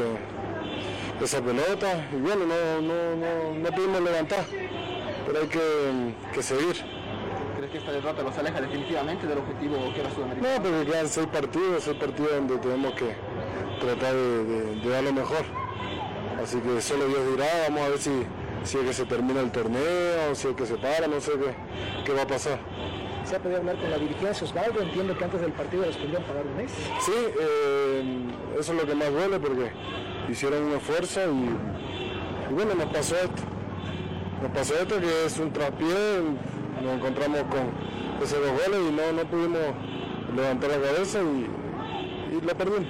Speaker 12: esa pelota y bueno, no, no, no, no pudimos levantar, pero hay que, que seguir.
Speaker 11: ¿Crees que esta derrota los aleja definitivamente del objetivo que era Sudamericana?
Speaker 12: No, porque quedan seis partidos, seis partidos donde tenemos que tratar de, de- de dar lo mejor. Así que solo Dios dirá, vamos a ver si, si es que se termina el torneo, si es que se para, no sé qué, qué va a pasar.
Speaker 9: ¿Se ha podido hablar con la dirigencia, Osvaldo? Entiendo que antes del partido les podían pagar un mes.
Speaker 12: Sí, eh, eso es lo que más duele porque hicieron un esfuerzo y, y bueno, nos pasó esto. Nos pasó esto que es un traspié, nos encontramos con esos dos goles y no, no pudimos levantar la cabeza y, y la perdimos.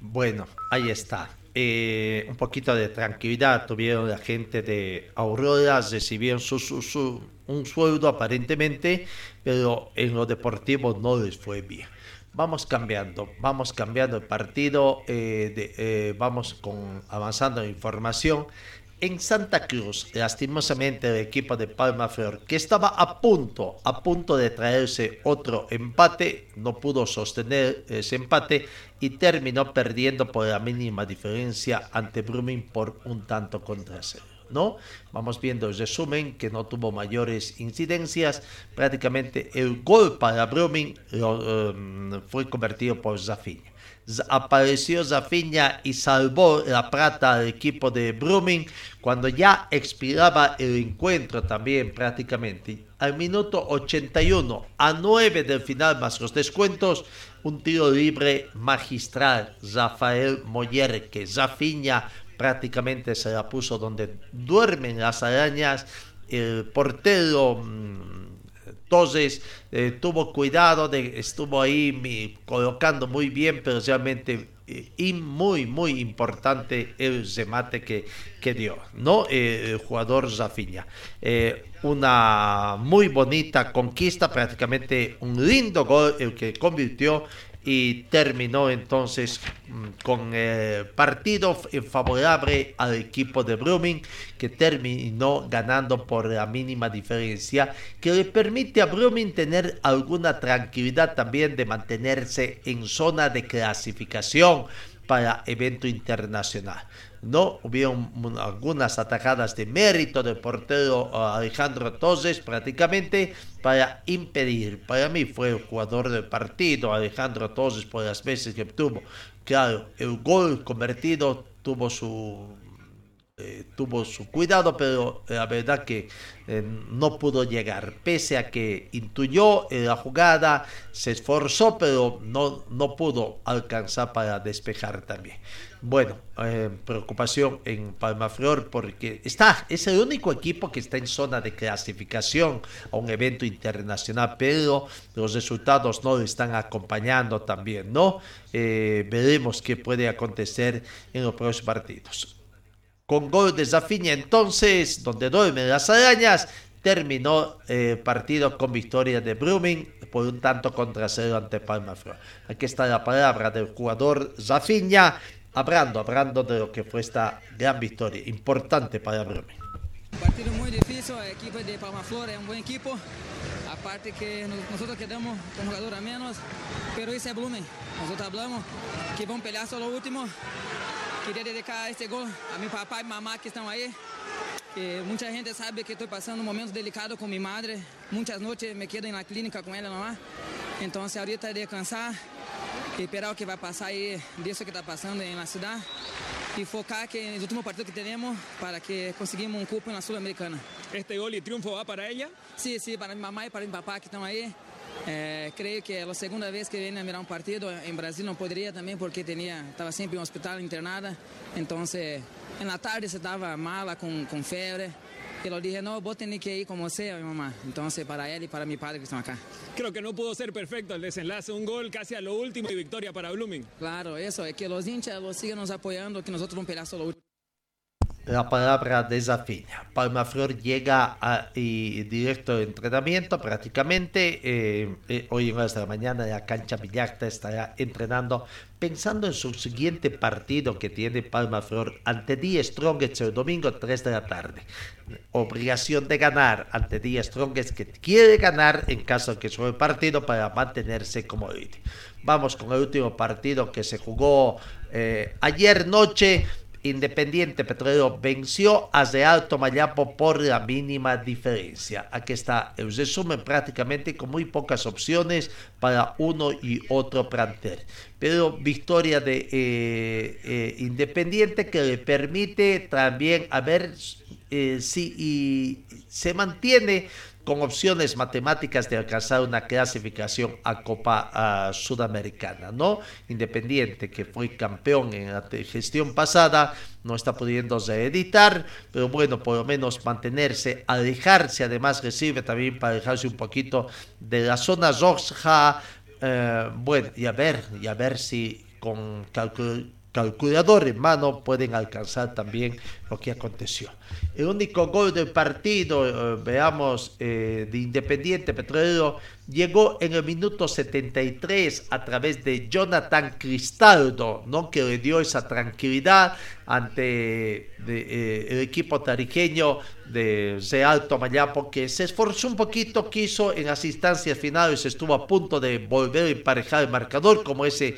Speaker 1: Bueno, ahí está. Eh, un poquito de tranquilidad tuvieron la gente de Aurora, recibieron su, su- su- un sueldo aparentemente, pero en lo deportivo no les fue bien. Vamos cambiando, vamos cambiando el partido, eh, de- eh, vamos con, avanzando en información. En Santa Cruz, lastimosamente, el equipo de Palma Flor, que estaba a punto, a punto de traerse otro empate, no pudo sostener ese empate y terminó perdiendo por la mínima diferencia ante Brumming por un tanto contra cero. ¿no? Vamos viendo el resumen que no tuvo mayores incidencias. Prácticamente el gol para Brumming em, fue convertido por Zafiña. Apareció Zafiña y salvó la plata al equipo de Brumming cuando ya expiraba el encuentro también prácticamente. Al minuto 81, a 9 del final más los descuentos, un tiro libre magistral. Rafael Moller, que Zafiña prácticamente se la puso donde duermen las arañas. El portero mm, entonces eh, tuvo cuidado, de, estuvo ahí colocando muy bien, pero realmente eh, y muy, muy importante el remate que, que dio, ¿no? Eh, el jugador Zafiña. Eh, una muy bonita conquista, prácticamente un lindo gol el que convirtió y terminó entonces mm, con eh, partido favorable al equipo de Brumming que terminó ganando por la mínima diferencia que le permite a Brumming tener alguna tranquilidad también de mantenerse en zona de clasificación para evento internacional. No hubieron algunas atajadas de mérito del portero uh, Alejandro Toses prácticamente para impedir. Para mí fue el jugador del partido Alejandro Toses por las veces que tuvo. Claro, el gol convertido tuvo su eh, tuvo su cuidado, pero la verdad que eh, no pudo llegar, pese a que intuyó la jugada, se esforzó, pero no, no pudo alcanzar para despejar también. Bueno, eh, preocupación en Palmaflor porque está, es el único equipo que está en zona de clasificación a un evento internacional, pero los resultados no están acompañando también, ¿no? veremos qué puede acontecer en los próximos partidos con gol de Zafiña entonces, donde duermen las arañas, terminó el eh, partido con victoria de Brumming por un tanto contra cero ante Palma Aquí está la palabra del jugador Zafiña, hablando, hablando de lo que fue esta gran victoria, importante para Brumming.
Speaker 14: Partido muy difícil, el equipo de Palma Flor es un buen equipo, aparte que nosotros quedamos con jugador a menos, pero ese es Blumen. Nosotros hablamos que vamos a pelear solo lo último Queria dedicar esse gol a meu papai e mamá que estão aí. Que muita gente sabe que estou passando um momento delicado com minha madre. Muitas noites me quedo na clínica com ela lá. Então, se ahorita é descansar, esperar o que vai passar aí, disso que está passando na cidade. E focar que no último partido que temos para que conseguimos um cupo na Sul-Americana.
Speaker 15: Este gol e triunfo vai para ela?
Speaker 14: Sim, sim, para minha mamãe e para meu papá que estão aí. Eh, creio que é a segunda vez que vem a mirar um partido. Em Brasil não poderia também porque tinha, estava sempre em um hospital internada. Então, na tarde se estava mala, com, com febre. E eu dije, não, vou ter que ir com você, minha mamá. Então, para ele e para meu padre que estão aqui.
Speaker 15: Creo que não pudo ser perfeito o desenlace. Um gol casi a lo último e vitória para Blooming.
Speaker 14: Claro, isso. É que os hinchas los siguen nos apoiando, que nós vamos pelear solo último.
Speaker 1: La palabra desafío. Palma Flor llega a, directo de entrenamiento prácticamente. Eh, eh, hoy en horas de la mañana la cancha Villacta estará entrenando pensando en su siguiente partido que tiene Palma Flor ante Die Strongest el domingo 3 de la tarde. Obligación de ganar ante Die Strongest que quiere ganar en caso de que suba el partido para mantenerse como líder. Vamos con el último partido que se jugó eh, ayer noche Independiente Petrolero venció a Real Tomayapo por la mínima diferencia. Aquí está el resumen prácticamente con muy pocas opciones para uno y otro plantel. Pero victoria de eh, eh, Independiente que le permite también a ver eh, si se mantiene con opciones matemáticas de alcanzar una clasificación a Copa Sudamericana, ¿no? Independiente, que fue campeón en la gestión pasada, no está pudiendo reeditar, pero bueno, por lo menos mantenerse, alejarse, además recibe también para alejarse un poquito de la zona roja, eh, bueno, y a ver, y a ver si con calculador en mano pueden alcanzar también lo que aconteció. El único gol del partido, eh, veamos, eh, de Independiente Petrolero, llegó en el minuto 73 a través de Jonathan Cristaldo, ¿no? que le dio esa tranquilidad ante eh, el equipo tariqueño de Real Tomayapo, que se esforzó un poquito, quiso en las instancias finales, estuvo a punto de volver a emparejar el marcador, como ese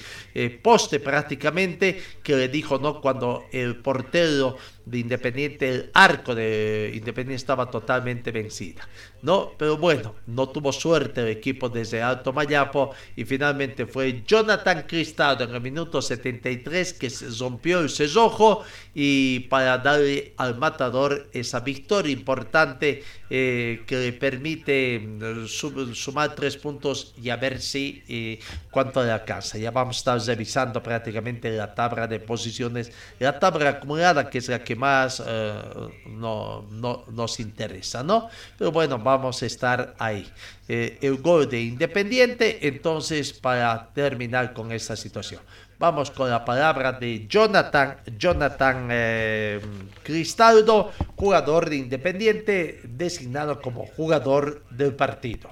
Speaker 1: poste prácticamente, que le dijo no cuando el portero de Independiente, el arco de Independiente estaba totalmente vencida. ¿no? Pero bueno, no tuvo suerte el equipo desde Alto Mayapo y finalmente fue Jonathan Cristaldo en el minuto 73 que se rompió el cerrojo y para darle al matador esa victoria importante eh, que le permite mm, sumar tres puntos y a ver si eh, cuánto le alcanza. Ya vamos a estar revisando prácticamente la tabla de posiciones, la tabla acumulada que es la que más eh, no, no, nos interesa, ¿no? Pero bueno, vamos a estar ahí. Eh, el gol de Independiente, entonces para terminar con esta situación. Vamos con la palabra de Jonathan, Jonathan eh, Cristaldo, jugador de Independiente, designado como jugador del partido.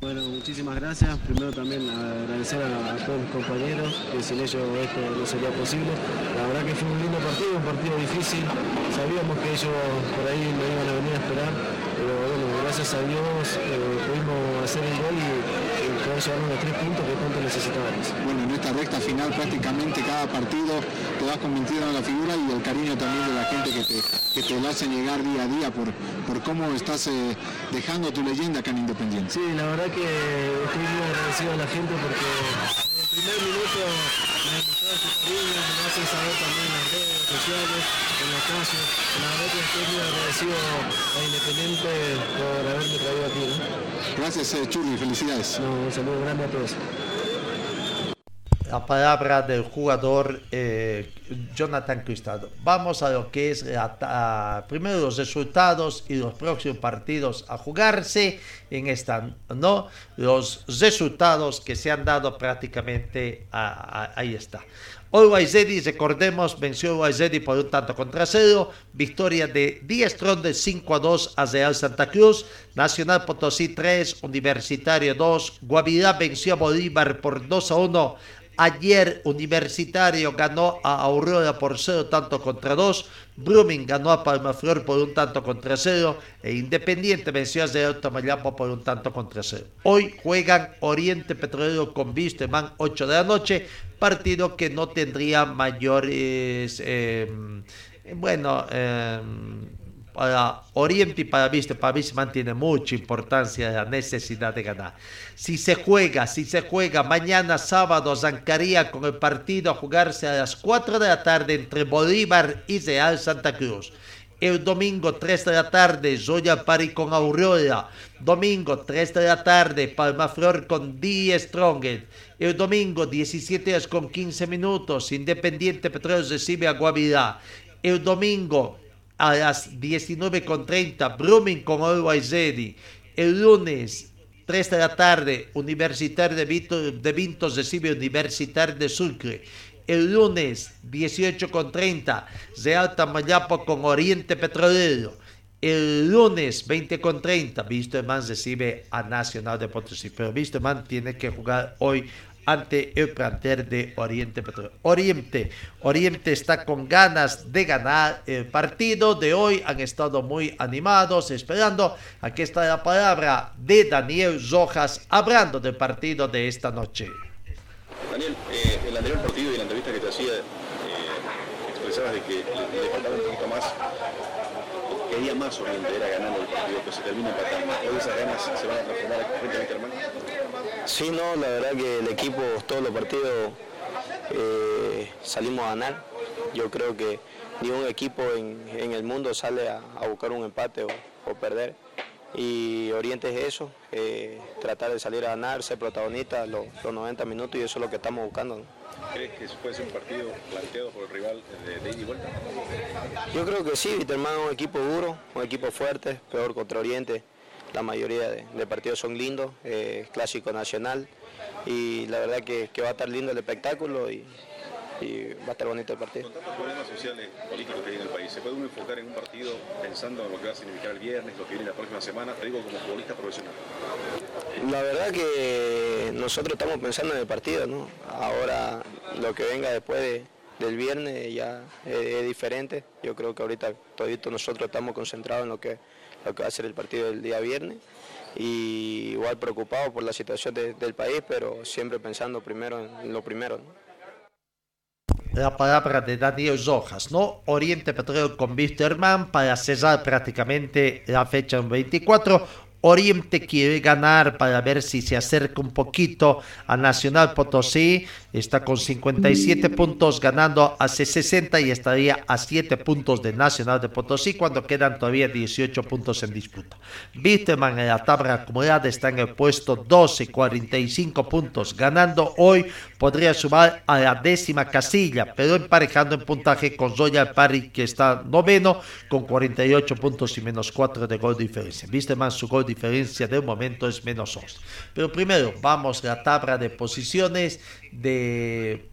Speaker 16: Bueno, muchísimas gracias. Primero también agradecer a, todos mis compañeros, que sin ellos esto no sería posible. La verdad que fue un lindo partido, un partido difícil. Sabíamos que ellos por ahí no iban a venir a esperar, pero bueno, gracias a Dios eh, pudimos hacer el gol y, y poder llevar los tres puntos que tanto necesitábamos.
Speaker 17: Bueno, en esta recta final prácticamente cada partido te vas convirtiendo en la figura y el cariño también de la gente que te, que te lo hacen llegar día a día por, por cómo estás eh, dejando tu leyenda acá en Independiente.
Speaker 16: Sí, la verdad que estoy muy agradecido a la gente porque desde el primer minuto me ha demostrado su cariño, me lo hacen saber también en las redes sociales, en la calle. La verdad que estoy muy agradecido a Independiente por haberme traído aquí. ¿no?
Speaker 17: Gracias, eh, Chuli, felicidades.
Speaker 16: No, un saludo grande a todos.
Speaker 1: La palabra del jugador eh, Jonathan Cristado. Vamos a lo que es la, a, primero los resultados y los próximos partidos a jugarse en esta, ¿no? Los resultados que se han dado prácticamente, ahí está. Always Ready, recordemos, venció Ready por un tanto contra cero, victoria de 10 de 5 a 2 a Real Santa Cruz, Nacional Potosí 3, Universitario 2, Guavirá venció a Bolívar por 2 a 1, Ayer Universitario ganó a Aurora por 0 tanto contra 2. Brumming ganó a Palmaflor por un tanto contra 0. E Independiente venció a Real Tamayapo por un tanto contra 0. Hoy juegan Oriente Petrolero con Vistemán 8 de la noche. Partido que no tendría mayores. Eh, bueno. Eh, para Oriente y para Viste, para mí se mantiene mucha importancia la necesidad de ganar. Si se juega, si se juega mañana sábado, Zancaría con el partido a jugarse a las 4 de la tarde entre Bolívar y Real Santa Cruz. El domingo 3 de la tarde, Zoya Pari con Aurora. Domingo 3 de la tarde, Palmaflor con D. Stronger. El domingo 17 horas con 15 minutos, Independiente Petróleo recibe a Guavirá. El domingo a las 19.30, Brumming con Always Ready. El lunes, 3 de la tarde, Universitario de, Vito, de Vintos recibe Universitario de Sucre. El lunes, 18.30, Real Tamayapo con Oriente Petrolero. El lunes, 20.30, Visteman recibe a Nacional de Potosí. Pero Visteman tiene que jugar hoy ante el plantel de Oriente Petróleo. Oriente, Oriente está con ganas de ganar el partido de hoy. Han estado muy animados, esperando. Aquí está la palabra de Daniel Rojas, hablando del partido de esta noche.
Speaker 18: Daniel, eh, el anterior partido y la entrevista que te hacía, eh, expresabas de que le, le faltaba un poquito más quería más Oriente, era ganando el partido, que se termina empatando. Hoy esas ganas se van a transformar frente a Winterman.
Speaker 19: Sí, no, la verdad que el equipo, todos los partidos eh, salimos a ganar. Yo creo que ningún equipo en, en el mundo sale a, a buscar un empate o, o, perder. Y Oriente es eso, eh, tratar de salir a ganar, ser protagonista los, los 90 minutos y eso es lo que estamos buscando. ¿no?
Speaker 18: ¿Crees que puede ser un partido planteado por el rival de, de ida y vuelta?
Speaker 19: Yo creo que sí, Viterman es un equipo duro, un equipo fuerte, peor contra Oriente. La mayoría de, de partidos son lindos, eh, clásico nacional y la verdad que, que, va a estar lindo el espectáculo y, y va a estar bonito el partido.
Speaker 18: Con tantos problemas sociales, políticos que hay en el país, ¿se puede uno enfocar en un partido pensando en lo que va a significar el viernes, lo que viene la próxima semana? Te digo como futbolista profesional.
Speaker 19: La verdad que nosotros estamos pensando en el partido, ¿no? Ahora lo que venga después de, del viernes ya es, es, diferente. Yo creo que ahorita todito nosotros estamos concentrados en lo que, que va a ser el partido del día viernes y igual preocupado por la situación de, del país, pero siempre pensando primero en lo primero. ¿no?
Speaker 1: la palabra de Daniel Rojas, ¿no? Oriente Petróleo con Wisterman para cerrar prácticamente la fecha 24. Oriente quiere ganar para ver si se acerca un poquito a Nacional Potosí. Está con 57 puntos ganando a 60 y estaría a 7 puntos de Nacional de Potosí cuando quedan todavía 18 puntos en disputa. Bitterman en la tabla acumulada está en el puesto 12, 45 puntos. Ganando hoy podría sumar a la décima casilla, pero emparejando en puntaje con Zoya Pari que está noveno con 48 puntos y menos 4 de gol diferencia. Bitterman su gol diferencia de momento es menos 11. Pero primero vamos a la tabla de posiciones de,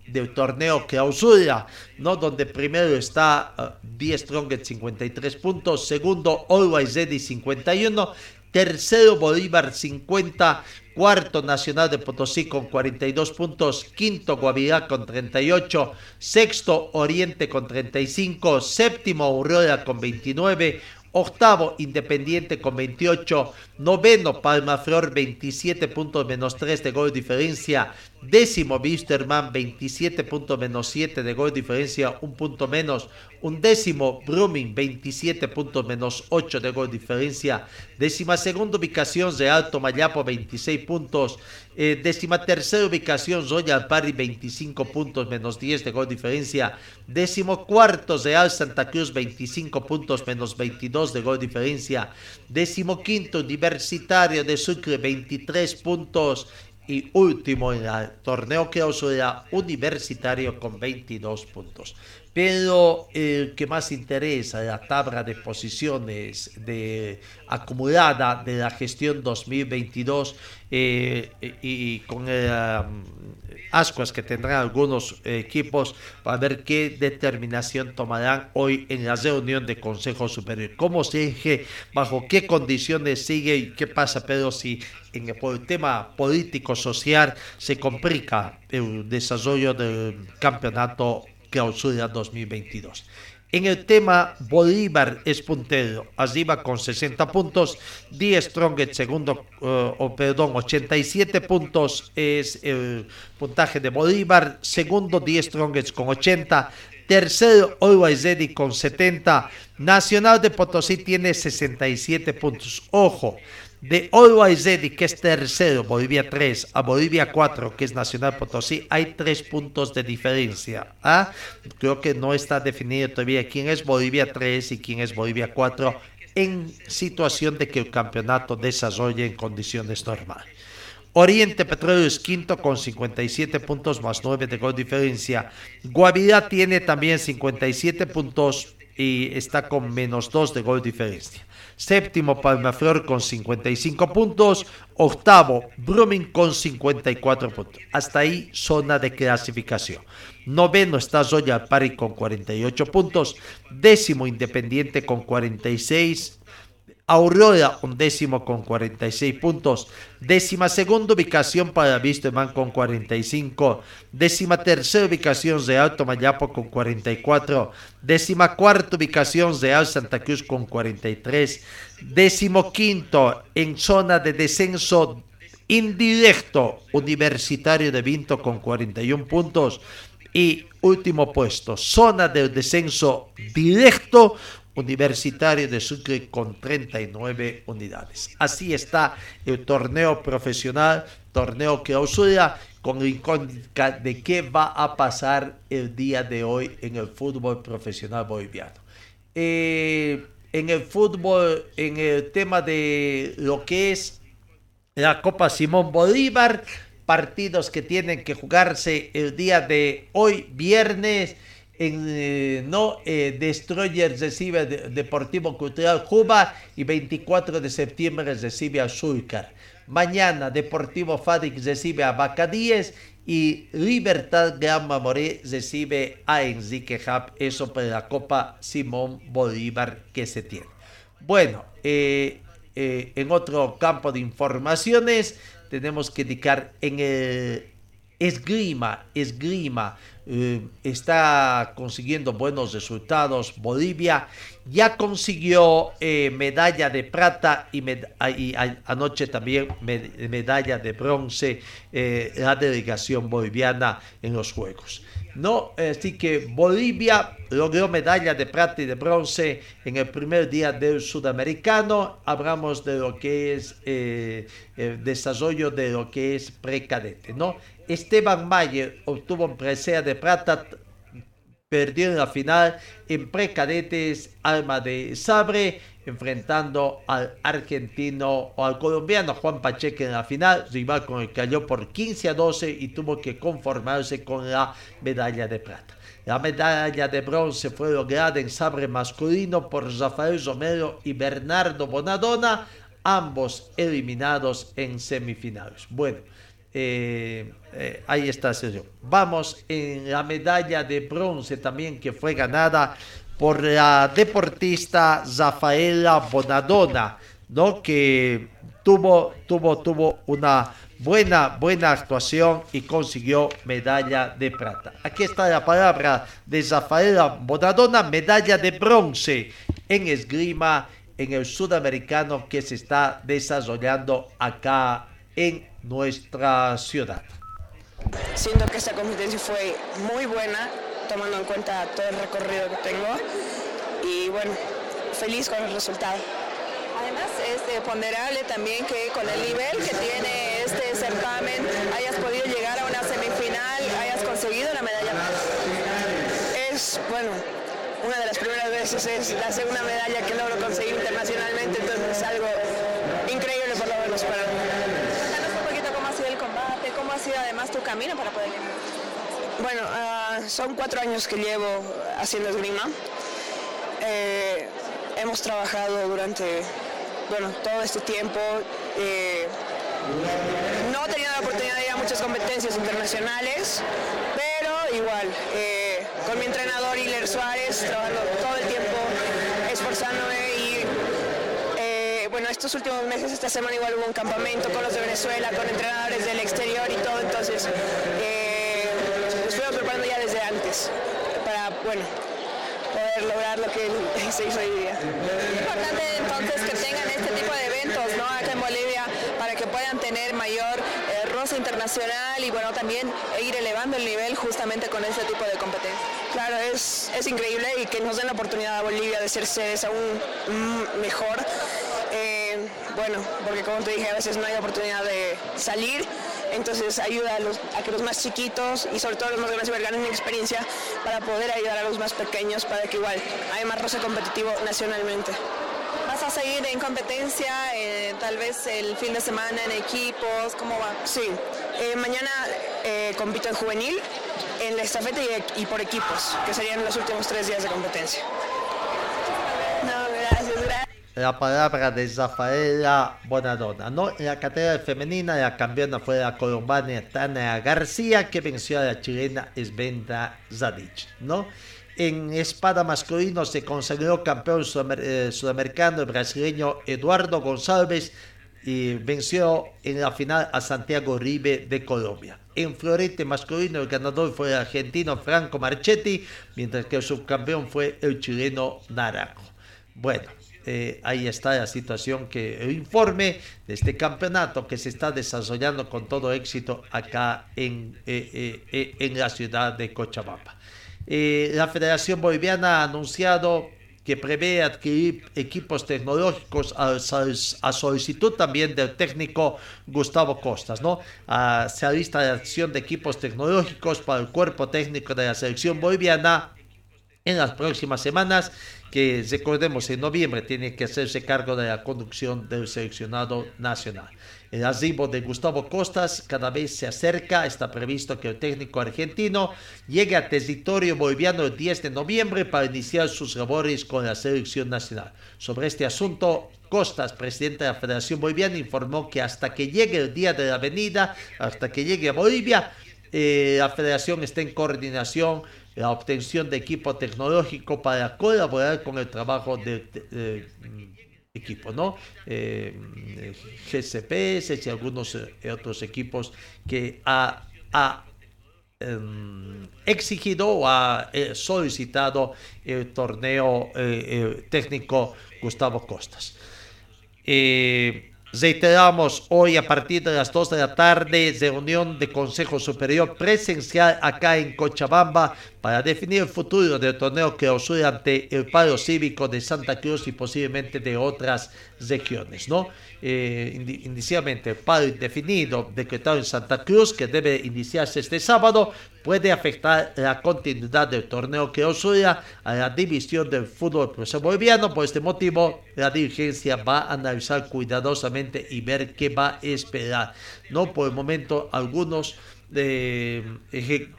Speaker 1: del torneo clausura, ¿no? donde primero está uh, 10 Strongest 53 puntos, segundo Always Ready 51, tercero Bolívar 50, cuarto Nacional de Potosí con 42 puntos, quinto Guavirá con 38, sexto Oriente con 35, séptimo Aurora con 29, octavo Independiente con 28, noveno Palmaflor 27 puntos menos 3 de gol diferencia, décimo Wisterman 27 puntos menos 7 de gol diferencia, un punto menos, un décimo Brumming 27 puntos menos 8 de gol diferencia, décima segunda ubicación de Alto Mayapo 26 puntos, eh, décima tercera ubicación Royal Party 25 puntos menos 10 de gol diferencia, décimo cuarto Real Santa Cruz 25 puntos menos 22 de gol diferencia, décimo quinto Universitario de Sucre 23 puntos y último en el torneo clausura universitario con 22 puntos. Pero el que más interesa, la tabla de posiciones de, acumulada de la gestión 2022 eh, y, con el, um, ascuas que tendrán algunos equipos para ver qué determinación tomarán hoy en la reunión de Consejo Superior. ¿Cómo se eje? ¿Bajo qué condiciones sigue? ¿Y qué pasa, Pero si en el, el tema político-social se complica el desarrollo del campeonato clausura 2022? En el tema, Bolívar es puntero, arriba con 60 puntos. Die Strongest, segundo, uh, oh, perdón, 87 puntos es el puntaje de Bolívar. Segundo, Die Strongest con 80. Tercero, Always Ready con 70. Nacional de Potosí tiene 67 puntos. Ojo, de Always que es tercero, Bolivia 3, a Bolivia 4, que es Nacional Potosí, hay tres puntos de diferencia. ¿ah? Creo que no está definido todavía quién es Bolivia 3 y quién es Bolivia 4 en situación de que el campeonato desarrolle en condiciones normales. Oriente Petróleo es quinto con 57 puntos más 9 de gol diferencia. Guavirá tiene también 57 puntos y está con menos 2 de gol diferencia. Séptimo, Palmaflor con 55 puntos. Octavo, Brumming con 54 puntos. Hasta ahí, zona de clasificación. Noveno está Royal Party con 48 puntos. Décimo, Independiente con 46. Aurora, un décimo con 46 puntos. Décima segunda ubicación para Visteman con 45. Décima tercera ubicación de Alto Mayapo con 44. Décima cuarta ubicación de Santa Cruz con 43. Décimo quinto en zona de descenso indirecto Universitario de Vinto con 41 puntos. Y último puesto, zona de descenso directo Universitario de Sucre con 39 unidades. Así está el torneo profesional, torneo que clausura, con la incógnita de qué va a pasar el día de hoy en el fútbol profesional boliviano. Eh, en el fútbol, en el tema de lo que es la Copa Simón Bolívar, partidos que tienen que jugarse el día de hoy, viernes en eh, no eh, Destroyer recibe Deportivo Cultural Cuba y 24 de septiembre recibe a Zulcar. Mañana Deportivo Fadix recibe a Bacadíes y Libertad Gran Mamoré recibe a Enrique Hub. Eso para la Copa Simón Bolívar que se tiene. Bueno, eh, en otro campo de informaciones tenemos que indicar en el esgrima, esgrima. Eh, está consiguiendo buenos resultados. Bolivia ya consiguió eh, medalla de plata y, anoche también medalla de bronce eh, la delegación boliviana en los Juegos. No, así que Bolivia logró medalla de plata y de bronce en el primer día del sudamericano. Hablamos de lo que es el desarrollo de lo que es precadete, ¿no? Esteban Mayer obtuvo un presea de plata, perdió en la final en precadetes Alma de Sabre, enfrentando al argentino o al colombiano Juan Pacheco en la final, rival con el que cayó por 15 a 12 y tuvo que conformarse con la medalla de plata. La medalla de bronce fue lograda en sabre masculino por Rafael Romero y Bernardo Bonadona, ambos eliminados en semifinales. Bueno, eh, eh, ahí está Sergio. Vamos en la medalla de bronce también que fue ganada por la deportista Rafaela Bonadona. ¿no? Que tuvo, tuvo, tuvo una buena, buena actuación y consiguió medalla de plata. Aquí está la palabra de Zafaela Bonadona, medalla de bronce en esgrima en el sudamericano que se está desarrollando acá en nuestra ciudad.
Speaker 20: Siento que esta competencia fue muy buena, tomando en cuenta todo el recorrido que tengo y bueno, feliz con el resultado.
Speaker 21: Además es ponderable también que con el nivel que tiene este certamen hayas podido llegar a una semifinal, hayas conseguido una medalla.
Speaker 20: Es, bueno, una de las primeras veces es la segunda medalla que logro conseguir internacionalmente, entonces es algo increíble por lo menos para mí.
Speaker 21: Cuéntanos un poquito cómo ha sido el combate, cómo ha además tu camino para poder llegar.
Speaker 20: Bueno, uh, son cuatro años que llevo haciendo esgrima. Eh, hemos trabajado durante bueno, todo este tiempo. Eh, no he tenido la oportunidad de ir a muchas competencias internacionales, pero igual, eh, con mi entrenador Hiler Suárez, trabajando todo el tiempo, esforzándome y bueno, estos últimos meses, esta semana igual hubo un campamento con los de Venezuela, con entrenadores del exterior y todo, entonces nos fuimos preparando ya desde antes para, bueno, poder lograr lo que <laughs> se hizo hoy día.
Speaker 21: Es importante entonces que tengan este tipo de eventos ¿no? acá en Bolivia para que puedan tener mayor eh, roce internacional y bueno también ir elevando el nivel justamente con este tipo de competencias.
Speaker 20: Claro, es, es increíble y que nos den la oportunidad a Bolivia de ser sedes aún mm, mejor. Bueno, porque como te dije, a veces no hay oportunidad de salir entonces ayuda a, los, a, que los más chiquitos y sobre todo los más grandes ganen experiencia para poder ayudar a los más pequeños para que igual haya más roce competitivo nacionalmente.
Speaker 21: ¿Vas a seguir en competencia, eh, tal vez el fin de semana en equipos? ¿Cómo va?
Speaker 20: Sí, eh, mañana eh, compito en juvenil, en la estafeta y, y por equipos, que serían los últimos tres días de competencia.
Speaker 1: La palabra de Rafaela Bonadona. ¿no? En la categoría femenina, la campeona fue la colombiana Tania García, que venció a la chilena Svenda Zadic. ¿no? En espada masculino se consagró campeón sudamer sudamericano el brasileño Eduardo González y venció en la final a Santiago Ribe de Colombia. En florete masculino el ganador fue el argentino Franco Marchetti, mientras que el subcampeón fue el chileno Naranjo. Bueno, eh, ahí está la situación que informe de este campeonato que se está desarrollando con todo éxito acá en, eh, eh, en la ciudad de Cochabamba. la Federación Boliviana ha anunciado que prevé adquirir equipos tecnológicos a, a, solicitud también del técnico Gustavo Costas, ¿no? A, se alista la acción de equipos tecnológicos para el cuerpo técnico de la selección boliviana en las próximas semanas que recordemos en noviembre tiene que hacerse cargo de la conducción del seleccionado nacional. El arribo de Gustavo Costas cada vez se acerca, está previsto que el técnico argentino llegue a territorio boliviano el 10 de noviembre para iniciar sus labores con la selección nacional. Sobre este asunto, Costas, presidente de la Federación Boliviana, informó que hasta que llegue el día de la venida, hasta que llegue a Bolivia, eh, la federación está en coordinación la obtención de equipo tecnológico para colaborar con el trabajo del de, equipo, ¿no? Eh, GCPS y algunos eh, otros equipos que ha, eh, exigido o ha eh, solicitado el torneo eh, técnico Gustavo Costas. Reiteramos hoy a partir de las 2 de la tarde reunión de Consejo Superior presencial acá en Cochabamba para definir el futuro del torneo que oscila ante el paro cívico de Santa Cruz y posiblemente de otras regiones, ¿no? Eh, inicialmente paro indefinido decretado en Santa Cruz que debe iniciarse este sábado puede afectar la continuidad del torneo que oscila a la división del fútbol profesional boliviano. Por este motivo, la dirigencia va a analizar cuidadosamente y ver qué va a esperar. No por el momento algunos de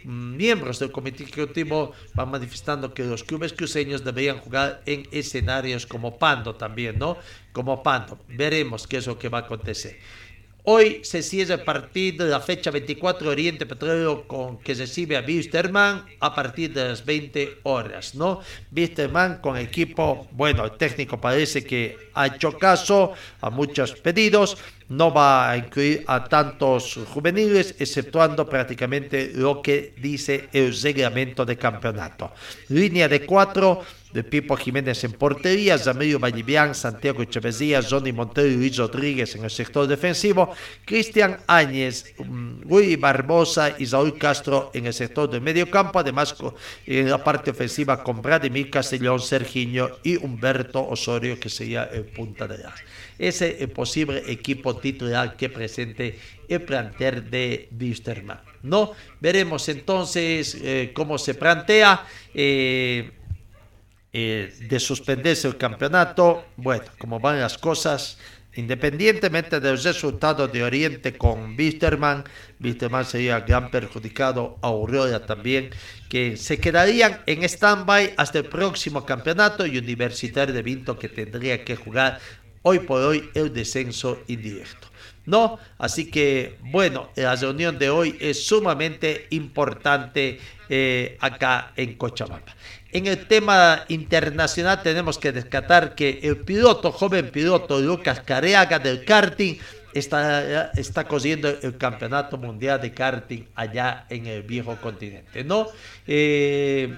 Speaker 1: miembros del comité ejecutivo van manifestando que los clubes cruceños deberían jugar en escenarios como Pando también, ¿no? Como Pando. Veremos qué es lo que va a acontecer. Hoy se cierra el partido de la fecha 24 Oriente Petróleo con que recibe a Wisterman a partir de las 20 horas, ¿no? Wisterman con equipo, bueno, el técnico parece que ha hecho caso a muchos pedidos, no va a incluir a tantos juveniles, exceptuando prácticamente lo que dice el reglamento de campeonato. Línea de cuatro de Pipo Jiménez en portería, Zamillo Vallivian, Santiago Echeverría, Johnny Montero y Luis Rodríguez en el sector defensivo, Cristian Áñez, Luis Barbosa y Saúl Castro en el sector de medio campo, además en la parte ofensiva con Vladimir Castellón, Sergiño y Humberto Osorio, que sería el punta de la ese es el posible equipo titular que presente el plantel de Wisterman. ¿no? Veremos entonces eh, cómo se plantea. Eh, eh, de suspenderse el campeonato, bueno, como van las cosas, independientemente del resultado de Oriente con Wisterman, Wisterman sería gran perjudicado, Aurora también, que se quedarían en stand-by hasta el próximo campeonato y Universitario de Vinto que tendría que jugar hoy por hoy el descenso indirecto. ¿no? Así que, bueno, la reunión de hoy es sumamente importante eh, acá en Cochabamba. En el tema internacional tenemos que descartar que el piloto, joven piloto Lucas Careaga del karting, está, está el campeonato mundial de karting allá en el viejo continente, ¿no? Eh,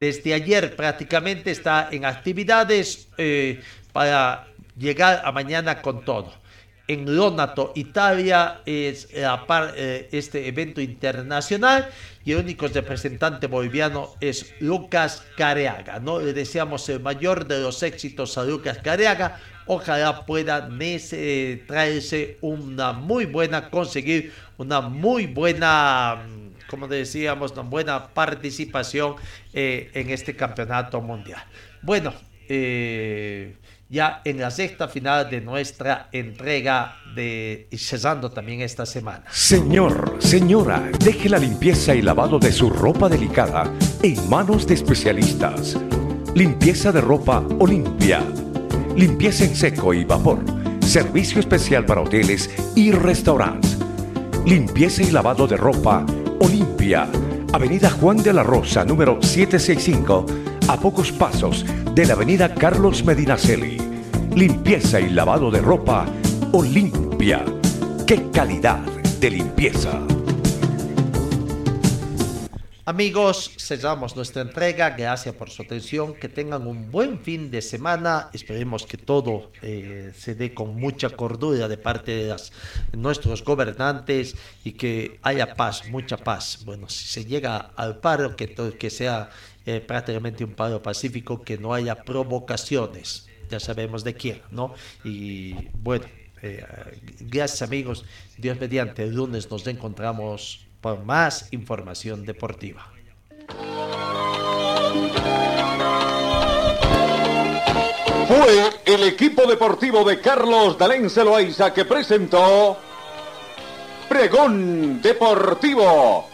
Speaker 1: desde ayer prácticamente está en actividades eh, para llegar a mañana con todo en Lonato, Italia, es eh, este evento internacional y el único representante boliviano es Lucas Careaga. ¿no? Le deseamos el mayor de los éxitos a Lucas Careaga. Ojalá pueda eh, traerse una muy buena, conseguir una muy buena, como decíamos, una buena participación eh, en este campeonato mundial. Bueno, eh, ya en la sexta final de nuestra entrega de y cesando también esta semana.
Speaker 2: Señor, señora, deje la limpieza y lavado de su ropa delicada en manos de especialistas. Limpieza de ropa Olimpia. Limpieza en seco y vapor. Servicio especial para hoteles y restaurantes. Limpieza y lavado de ropa Olimpia. Avenida Juan de la Rosa, número 765 a pocos pasos de la avenida Carlos Medinaceli. Limpieza y lavado de ropa Olimpia. ¡Qué calidad de limpieza!
Speaker 1: Amigos, cerramos nuestra entrega. Gracias por su atención. Que tengan un buen fin de semana. Esperemos que todo eh, se dé con mucha cordura de parte de, nuestros gobernantes y que haya paz, mucha paz. Bueno, si se llega al paro, que, que sea eh, prácticamente un paro pacífico, que no haya provocaciones. Ya sabemos de quién, ¿no? Y bueno, eh, gracias amigos. Dios mediante, el lunes nos encontramos por más información deportiva.
Speaker 22: Fue el equipo deportivo de Carlos Dalén Celoaiza que presentó Pregón Deportivo